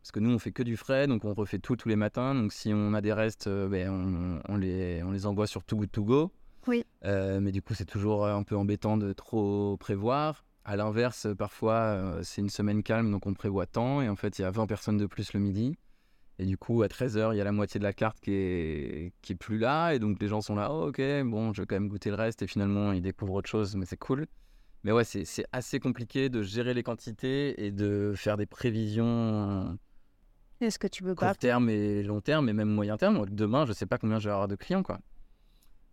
Parce que nous, on fait que du frais, donc on refait tout tous les matins. Donc si on a des restes, euh, ben, on, on les, on les envoie sur Too Good To Go. Oui. Euh, mais du coup, c'est toujours un peu embêtant de trop prévoir. À l'inverse, parfois, c'est une semaine calme, donc on prévoit tant. Et en fait, il y a 20 personnes de plus le midi. Et du coup, à 13h, il y a la moitié de la carte qui est, qui est plus là. Et donc, les gens sont là, oh, ok, bon, je vais quand même goûter le reste. Et finalement, ils découvrent autre chose, mais c'est cool. Mais ouais, c'est c'est assez compliqué de gérer les quantités et de faire des prévisions Est-ce que tu peux court terme et long terme, et même moyen terme. Demain, je sais pas combien je vais avoir de clients, quoi.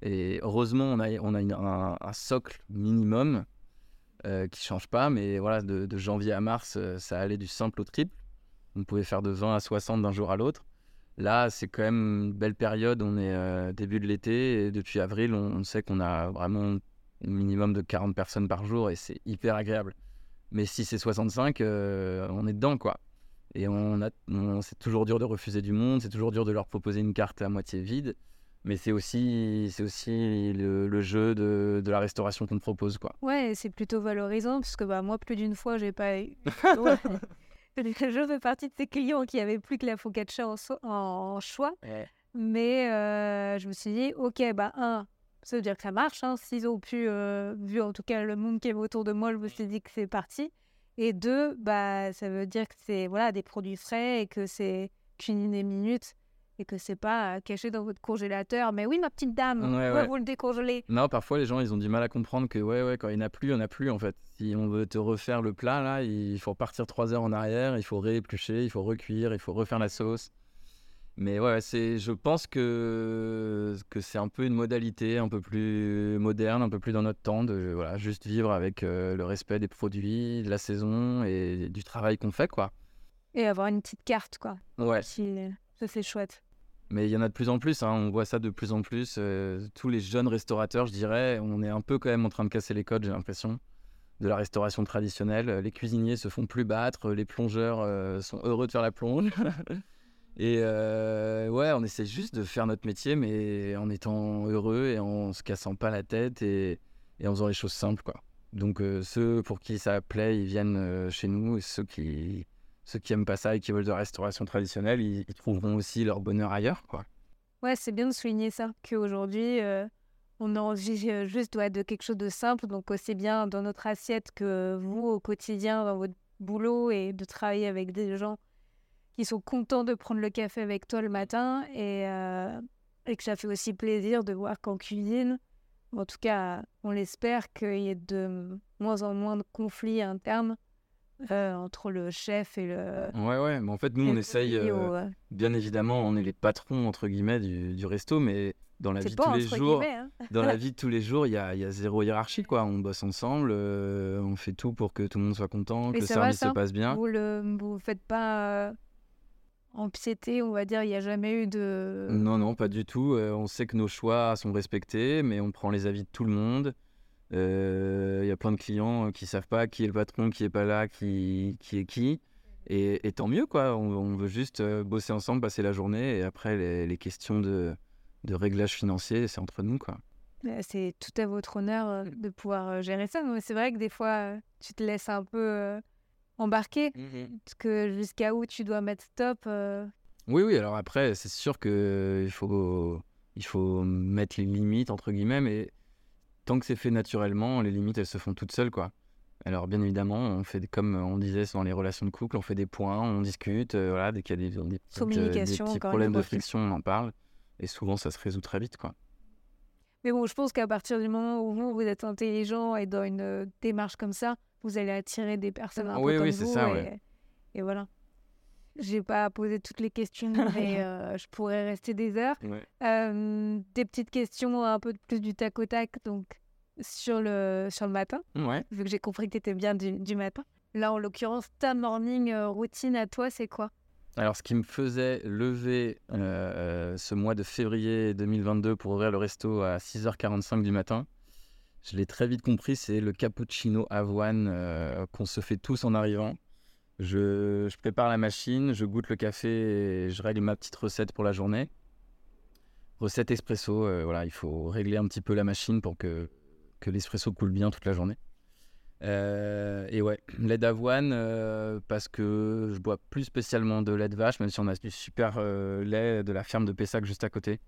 Et heureusement, on a, on a une- un, un socle minimum euh, qui change pas, mais voilà, de, de janvier à mars, euh, ça allait du simple au triple. On pouvait faire de 20 à 60 d'un jour à l'autre. Là, c'est quand même une belle période. On est euh, début de l'été et depuis avril, on, on sait qu'on a vraiment un minimum de 40 personnes par jour et c'est hyper agréable. Mais si c'est 65, euh, on est dedans, quoi. Et on a, on- c'est toujours dur de refuser du monde, c'est toujours dur de leur proposer une carte à moitié vide. Mais c'est aussi, c'est aussi le, le jeu de, de la restauration qu'on te propose, quoi. Ouais, c'est plutôt valorisant parce que bah, moi, plus d'une fois, j'ai pas eu. Ouais. Je fais partie de ces clients qui avaient plus que la focaccia en, so- en choix. Mais euh, je me suis dit, ok, bah, un, ça veut dire que ça marche. Hein, S'ils ont pu, euh, vu en tout cas le monde qui est autour de moi, je me suis dit que c'est parti. Et deux, bah, ça veut dire que c'est voilà, des produits frais et que c'est cuisiné minutes et que c'est pas euh, caché dans votre congélateur. Mais oui, ma petite dame, Ouais, ouais. vous le décongeler. Non, parfois les gens ils ont du mal à comprendre que ouais, ouais, quand il n'y en a plus, il n'y en a plus en fait. Si on veut te refaire le plat là, il faut repartir trois heures en arrière, il faut rééplucher, il faut recuire, il faut refaire la sauce. Mais ouais, c'est, je pense que, que c'est un peu une modalité un peu plus moderne, un peu plus dans notre temps, de voilà, juste vivre avec euh, le respect des produits, de la saison et du travail qu'on fait quoi. Et avoir une petite carte, quoi. Ouais. Qui- Ça, c'est chouette. Mais il y en a de plus en plus, hein, on voit ça de plus en plus. euh, tous les jeunes restaurateurs, je dirais, on est un peu quand même en train de casser les codes, j'ai l'impression, de la restauration traditionnelle. Les cuisiniers se font plus battre, les plongeurs euh, sont heureux de faire la plonge. Et euh, ouais, on essaie juste de faire notre métier, mais en étant heureux et en se cassant pas la tête et, en faisant les choses simples, quoi. Donc ceux pour qui ça plaît, ils viennent chez nous, ceux qui ceux qui aiment pas ça et qui veulent de restauration traditionnelle, ils, trouveront aussi leur bonheur ailleurs, quoi. Ouais, c'est bien de souligner ça, qu'aujourd'hui, euh, on envie euh, juste ouais, de quelque chose de simple, donc aussi bien dans notre assiette que vous au quotidien, dans votre boulot, et de travailler avec des gens qui sont contents de prendre le café avec toi le matin, et, euh, et que ça fait aussi plaisir de voir qu'en cuisine, en tout cas, on l'espère, qu'il y ait de moins en moins de conflits internes euh, entre le chef et le... Ouais, ouais, mais en fait, nous, on essaye, euh, euh, bien évidemment, on est les patrons, entre guillemets, du, du resto, mais dans la vie de tous les jours, hein. dans la vie de tous les jours, il y a, y a zéro hiérarchie, quoi. On bosse ensemble, euh, on fait tout pour que tout le monde soit content, Mais que le service se passe bien. Vous le vous faites pas empiéter, on va dire, il n'y a jamais eu de... Non, non, pas du tout. Euh, on sait que nos choix sont respectés, mais on prend les avis de tout le monde. Euh, Il y a plein de clients euh, qui savent pas qui est le patron, qui est pas là, qui, qui est qui. Et, et tant mieux, quoi. On, on veut juste euh, bosser ensemble, passer la journée, et après, les, les questions de, de réglage financier, c'est entre nous, quoi. Euh, C'est tout à votre honneur de pouvoir gérer ça. Mais c'est vrai que des fois, tu te laisses un peu embarquer, parce que jusqu'à où tu dois mettre stop. euh, Oui, oui, alors après, c'est sûr qu'il faut, il faut mettre les limites, entre guillemets, mais tant que c'est fait naturellement, les limites, elles se font toutes seules, quoi. Alors, bien évidemment, on fait, comme on disait dans les relations de couple, on fait des points, on discute, euh, voilà, dès qu'il y a des, des, petites, des Communication, petits problèmes de friction, on en parle, et souvent, ça se résout très vite, quoi. Mais bon, je pense qu'à partir du moment où vous, vous êtes intelligent et dans une euh, démarche comme ça, vous allez attirer des personnes un Oui, peu oui, comme vous. ça, et, ouais. et voilà. J'ai pas posé toutes les questions, mais euh, je pourrais rester des heures. Ouais. Euh, des petites questions un peu plus du tac au tac, donc sur le, sur le matin, Ouais. vu que j'ai compris que tu étais bien du, du matin. Là, en l'occurrence, ta morning euh, routine à toi, c'est quoi? Alors, ce qui me faisait lever euh, ce mois de février 2022 pour ouvrir le resto à 6h45 du matin, je l'ai très vite compris, c'est le cappuccino avoine euh, qu'on se fait tous en arrivant. Je, je prépare la machine, je goûte le café et je règle ma petite recette pour la journée. Recette espresso, euh, voilà, il faut régler un petit peu la machine pour que, que l'espresso coule bien toute la journée. Euh, et ouais, lait d'avoine, euh, parce que je bois plus spécialement de lait de vache, même si on a du super euh, lait de la ferme de Pessac juste à côté.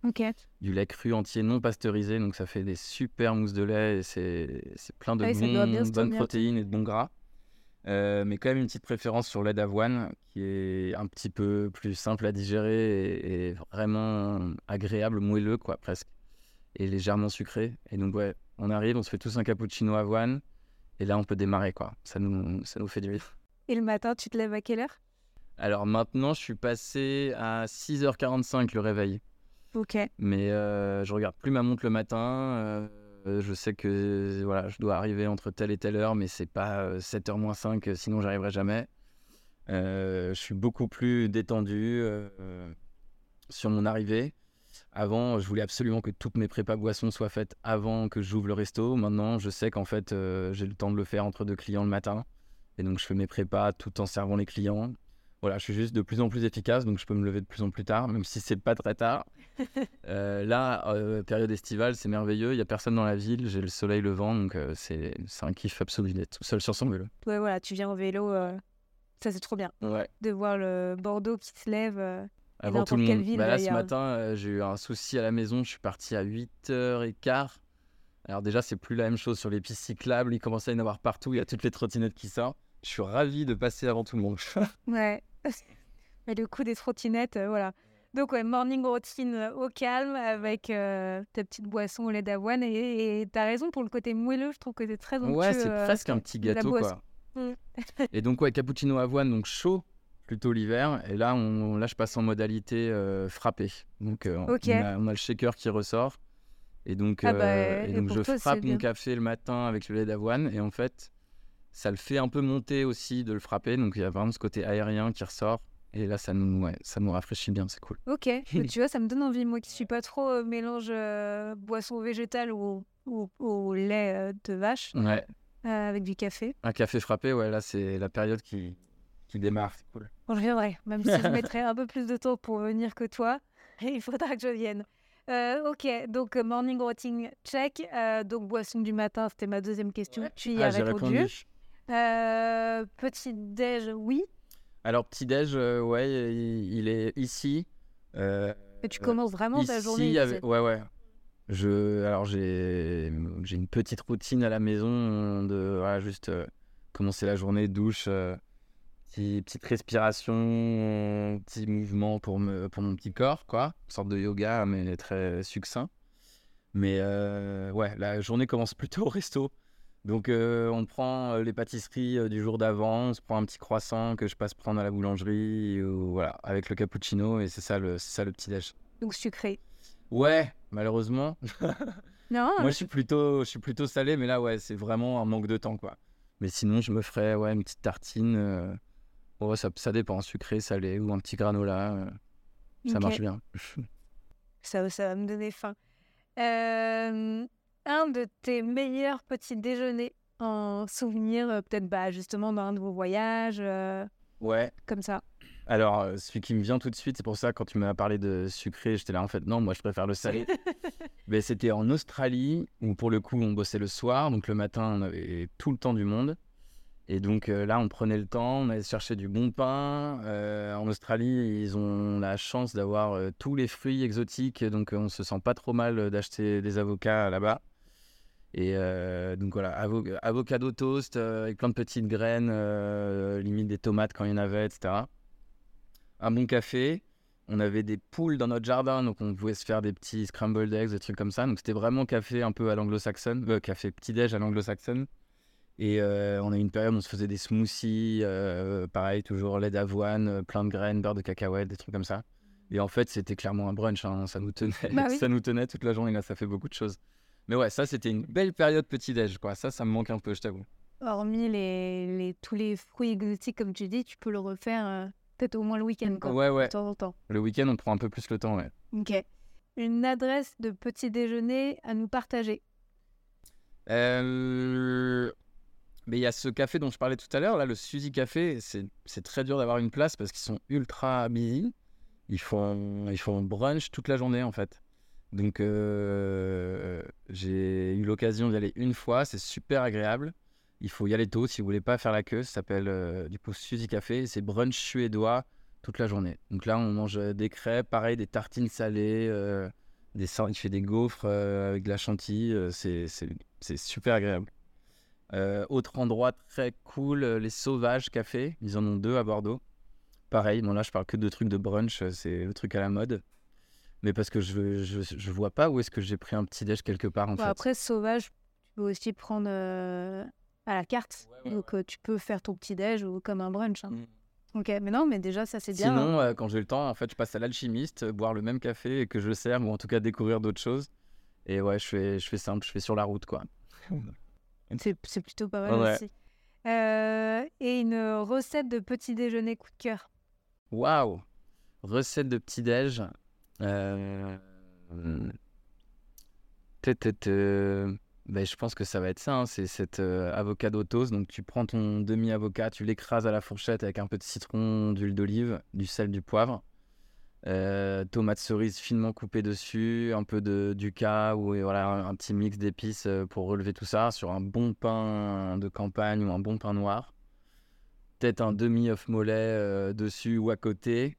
Du lait cru entier non pasteurisé, donc ça fait des super mousses de lait et c'est plein de Ah bonnes protéines et de bons gras. Euh, mais quand même une petite préférence sur lait d'avoine qui est un petit peu plus simple à digérer et, et vraiment agréable, moelleux quoi presque, et légèrement sucré. Et donc ouais, on arrive, on se fait tous un cappuccino avoine et là on peut démarrer quoi. Ça nous, ça nous fait du bien. Et le matin, tu te lèves à quelle heure? Alors maintenant je suis passé à 6h45 le réveil. Ok. Mais euh, je regarde plus ma montre le matin. euh, je sais que voilà, je dois arriver entre telle et telle heure, mais c'est pas euh, 7h moins 5, euh, sinon j'arriverai jamais. Euh, je suis beaucoup plus détendu euh, sur mon arrivée. Avant, je voulais absolument que toutes mes prépas boissons soient faites avant que j'ouvre le resto. Maintenant, je sais qu'en fait, euh, j'ai le temps de le faire entre deux clients le matin. Et donc, je fais mes prépas tout en servant les clients. Voilà, je suis juste de plus en plus efficace, donc je peux me lever de plus en plus tard, même si c'est pas très tard. Euh, là, euh, période estivale, c'est merveilleux. Il y a personne dans la ville, j'ai le soleil levant, donc euh, c'est un kiff absolu d'être tout seul sur son vélo. Ouais, voilà, tu viens en vélo. Ça, c'est trop bien. Ouais. De voir le Bordeaux qui se lève. Avant tout le monde. ville, Bah là, ce matin, j'ai eu un souci à la maison. Je suis parti à 8h15. Alors déjà, c'est plus la même chose sur les pistes cyclables. Il commence à y en avoir partout. Il y a toutes les trottinettes qui sortent. Je suis ravi de passer avant tout le monde. Ouais. Mais le coup des trottinettes, euh, voilà. Donc, ouais, morning routine euh, au calme avec euh, ta petite boisson au lait d'avoine. Et t'as raison pour le côté moelleux, je trouve que c'est très onctueux. ouais, c'est presque un petit gâteau, quoi. Mm. Et donc, ouais, cappuccino avoine, donc chaud, plutôt l'hiver. Et là, on, là, je passe en modalité euh, frappé. Donc, on, a, on a le shaker qui ressort. Et donc, Ah bah, euh, et donc je toi, frappe mon café le matin avec le lait d'avoine. Et en fait, ça le fait un peu monter aussi de le frapper. Donc, il y a vraiment ce côté aérien qui ressort. Et là, ça nous, ouais, ça nous rafraîchit bien, c'est cool. Ok, tu vois, ça me donne envie. Moi qui suis pas trop euh, mélange euh, boisson végétale ou, ou, ou lait euh, de vache Ouais, euh, avec du café. un café frappé, ouais, là, c'est la période qui, qui démarre, c'est cool. Bon, je viendrai, même si je mettrai un peu plus de temps pour venir que toi. Il faudra que je vienne. Euh, ok, donc morning routine check. Euh, donc boisson du matin, c'était ma deuxième question. Tu y Ah, as répondu. Euh, petit déj, oui. Alors, petit-déj, euh, ouais, il, il est ici. Euh, Mais tu commences vraiment ta journée. avec- Ouais, ouais. Je, alors j'ai, j'ai une petite routine à la maison de voilà, juste euh, commencer la journée, douche, euh, petit- petite respiration, petit mouvement pour, me, pour mon petit corps, quoi. Une sorte de yoga, mais très succinct. Mais euh, ouais, la journée commence plutôt au resto. Donc euh, on prend euh, les pâtisseries euh, du jour d'avant, on se prend un petit croissant que je passe prendre à la boulangerie, ou, voilà, avec le cappuccino, et c'est ça le, c'est ça le petit déj. Donc sucré. Ouais, malheureusement. Non, Moi, je suis plutôt, je suis plutôt salé, mais là, ouais, c'est vraiment un manque de temps, quoi. Mais sinon, je me ferais, ouais, une petite tartine. euh, ouais, ça, ça dépend, sucré, salé ou un petit granola. euh, ça marche bien. Ça, ça va me donner faim. Euh, un de tes meilleurs petits déjeuners en souvenir, euh, peut-être bah, justement dans un de vos voyages, euh, Ouais. comme ça? Alors, euh, celui qui me vient tout de suite, c'est pour ça, quand tu m'as parlé de sucré, j'étais là, en fait, non, moi, je préfère le salé. Mais c'était en Australie, où pour le coup, on bossait le soir. Donc, le matin, on avait tout le temps du monde. Et donc, euh, là, on prenait le temps, on allait chercher du bon pain. Euh, en Australie, ils ont la chance d'avoir euh, tous les fruits exotiques. Donc, on se sent pas trop mal d'acheter des avocats là-bas. Et euh, donc, voilà, avo- avocado toast euh, avec plein de petites graines, euh, limite des tomates quand il y en avait, etc. Un bon café. On avait des poules dans notre jardin, donc on pouvait se faire des petits scrambled eggs, des trucs comme ça. Donc c'était vraiment café un peu à l'anglo-saxonne, café petit-déj à l'anglo-saxonne. Et on a eu une période où on se faisait des smoothies, pareil, toujours lait d'avoine, plein de graines, beurre de cacahuète, des trucs comme ça. Et en fait, c'était clairement un brunch, hein, ça, nous tenait, Bah oui. ça nous tenait toute la journée, là, ça fait beaucoup de choses. Mais ouais, ça, c'était une belle période petit-déj, quoi. Ça, ça me manque un peu, je t'avoue. Hormis les, les, tous les fruits exotiques, comme tu dis, tu peux le refaire euh, peut-être au moins le week-end, quoi, Ouais, ouais. de temps en temps. Le week-end, on prend un peu plus le temps, ouais. Ok. Une adresse de petit déjeuner à nous partager. Euh, Mais il y a ce café dont je parlais tout à l'heure, là, le Suzy Café. C'est c'est très dur d'avoir une place parce qu'ils sont ultra busy. Ils font, ils font brunch toute la journée, en fait. Donc, euh, j'ai eu l'occasion d'y aller une fois. C'est super agréable. Il faut y aller tôt si vous voulez pas faire la queue. Ça s'appelle euh, du coup Suzy Café. C'est brunch suédois toute la journée. Donc là, on mange euh, des crêpes, pareil, des tartines salées. euh, des, des gaufres euh, avec de la chantilly. euh, c'est super agréable. Euh, autre endroit très cool, euh, les Sauvages Café. Ils en ont deux à Bordeaux. Pareil, bon là je parle que de trucs de brunch, euh, c'est le truc à la mode. Mais parce que je, je, je vois pas où est-ce que j'ai pris un petit déj quelque part en Bon, fait. après, sauvage, tu peux aussi prendre euh, à la carte. Ouais, ouais, Donc, euh, tu peux faire ton petit déj ou comme un brunch. hein. Mm. Ok, mais non, mais déjà, ça, c'est bien. hein. Sinon, euh, quand j'ai le temps, en fait, je passe à l'alchimiste, boire le même café et que je sers, ou en tout cas découvrir d'autres choses. Et ouais, je fais, je fais simple, je fais sur la route quoi. C'est c'est plutôt pas mal Ouais. aussi. Euh, et une recette de petit déjeuner coup de cœur. Waouh Recette de petit-déj. Euh... tut. Ben, je pense que ça va être ça. hein, C'est cette euh, avocado. Donc, tu prends ton demi-avocat, tu l'écrases à la fourchette avec un peu de citron, d'huile d'olive, du sel, du poivre. Euh, tomates cerises finement coupées dessus, un peu de duca ou voilà, un, un petit mix d'épices euh, pour relever tout ça sur un bon pain de campagne ou un bon pain noir. Peut-être un demi-œuf mollet euh, dessus ou à côté.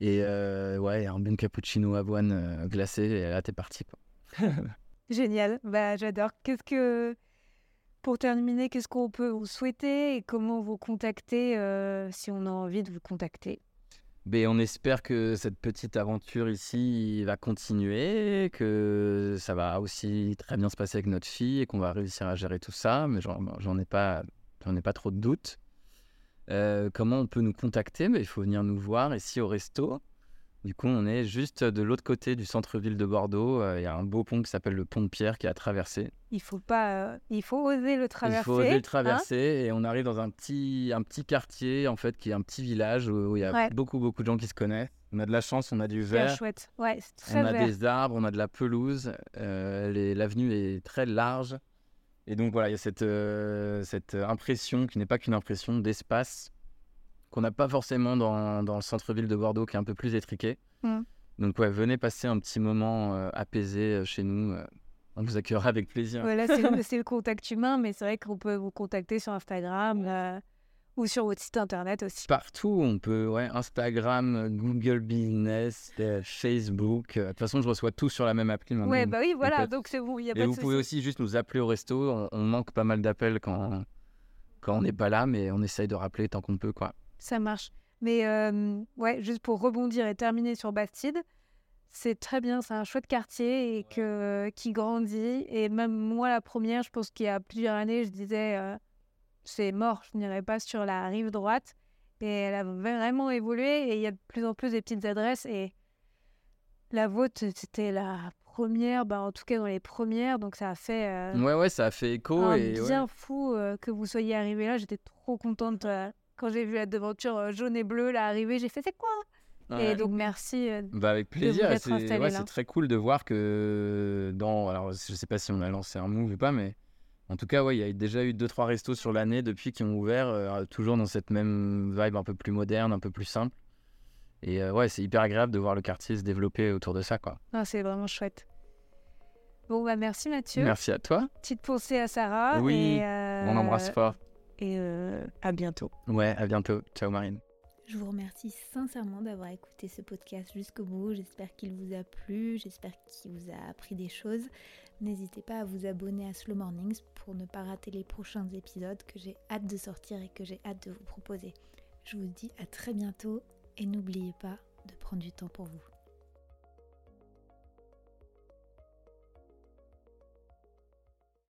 Et euh, ouais, un bon cappuccino avoine euh, glacé. Et là, t'es parti. Quoi. Génial, bah, j'adore. Qu'est-ce que, pour terminer, qu'est-ce qu'on peut vous souhaiter et comment vous contacter euh, si on a envie de vous contacter? Mais on espère que cette petite aventure ici va continuer, que ça va aussi très bien se passer avec notre fille et qu'on va réussir à gérer tout ça. Mais j'en j'en ai pas, j'en ai pas trop de doutes. Euh, comment on peut nous contacter? Mais Il faut venir nous voir ici au resto. Du coup, on est juste de l'autre côté du centre-ville de Bordeaux. Euh, Il y a un beau pont qui s'appelle le pont de Pierre qui est à traverser. Il faut pas, euh, il faut oser le traverser. Il faut oser hein? le traverser et on arrive dans un petit, un petit quartier en fait qui est un petit village où, il y a Ouais. beaucoup beaucoup de gens qui se connaissent. On a de la chance, on a du vert, chouette. Ouais, c'est très on a vert. des arbres, on a de la pelouse. euh, L'avenue est très large et donc voilà, il y a cette, euh, cette impression qui n'est pas qu'une impression d'espace qu'on n'a pas forcément dans, dans le centre-ville de Bordeaux qui est un peu plus étriqué. Mm. Donc ouais, venez passer un petit moment euh, apaisé euh, chez nous. euh, on vous accueillera avec plaisir. Voilà, c'est le, contact humain, mais c'est vrai qu'on peut vous contacter sur Instagram ou sur votre site internet aussi. Partout, on peut, ouais, Instagram, euh, Google Business, euh, Facebook. euh, De toute façon, je reçois tout sur la même appli maintenant. Ouais, bah oui, voilà, peut- donc c'est bon, il n'y a Et pas de vous pouvez aussi juste nous appeler au resto. On, on manque pas mal d'appels quand, quand on n'est pas là, mais on essaye de rappeler tant qu'on peut, quoi. Ça marche. Mais euh, ouais, juste pour rebondir et terminer sur Bastide, c'est très bien, c'est un chouette quartier et que, qui grandit. Et même moi, la première, je pense qu'il y a plusieurs années, je disais, euh, c'est mort, je n'irai pas sur la rive droite. Et elle a vraiment évolué et il y a de plus en plus des petites adresses. Et la vôtre, c'était la première, bah, en tout cas dans les premières, donc ça a fait euh, Ouais, ouais, ça a fait écho. un et, ouais. bien fou euh, que vous soyez arrivé là. J'étais trop contente euh, quand j'ai vu la devanture jaune et bleue là arriver. J'ai fait c'est quoi? Ouais. Et donc merci. Bah avec plaisir, ouais, c'est très cool de voir que dans. Alors, je sais pas si on a lancé un move ou pas, mais en tout cas, ouais, il y a déjà eu 2-3 restos sur l'année depuis qui ont ouvert, euh, toujours dans cette même vibe un peu plus moderne, un peu plus simple. Et euh, ouais, c'est hyper agréable de voir le quartier se développer autour de ça, quoi. ah, c'est vraiment chouette. Bon bah merci Mathieu. Merci à toi. Petite pensée à Sarah. Oui, et, euh, On embrasse fort. Et euh, à bientôt. Ouais, à bientôt. Ciao, Marine. Je vous remercie sincèrement d'avoir écouté ce podcast jusqu'au bout. J'espère qu'il vous a plu, j'espère qu'il vous a appris des choses. N'hésitez pas à vous abonner à Slow Mornings pour ne pas rater les prochains épisodes que j'ai hâte de sortir et que j'ai hâte de vous proposer. Je vous dis à très bientôt et n'oubliez pas de prendre du temps pour vous.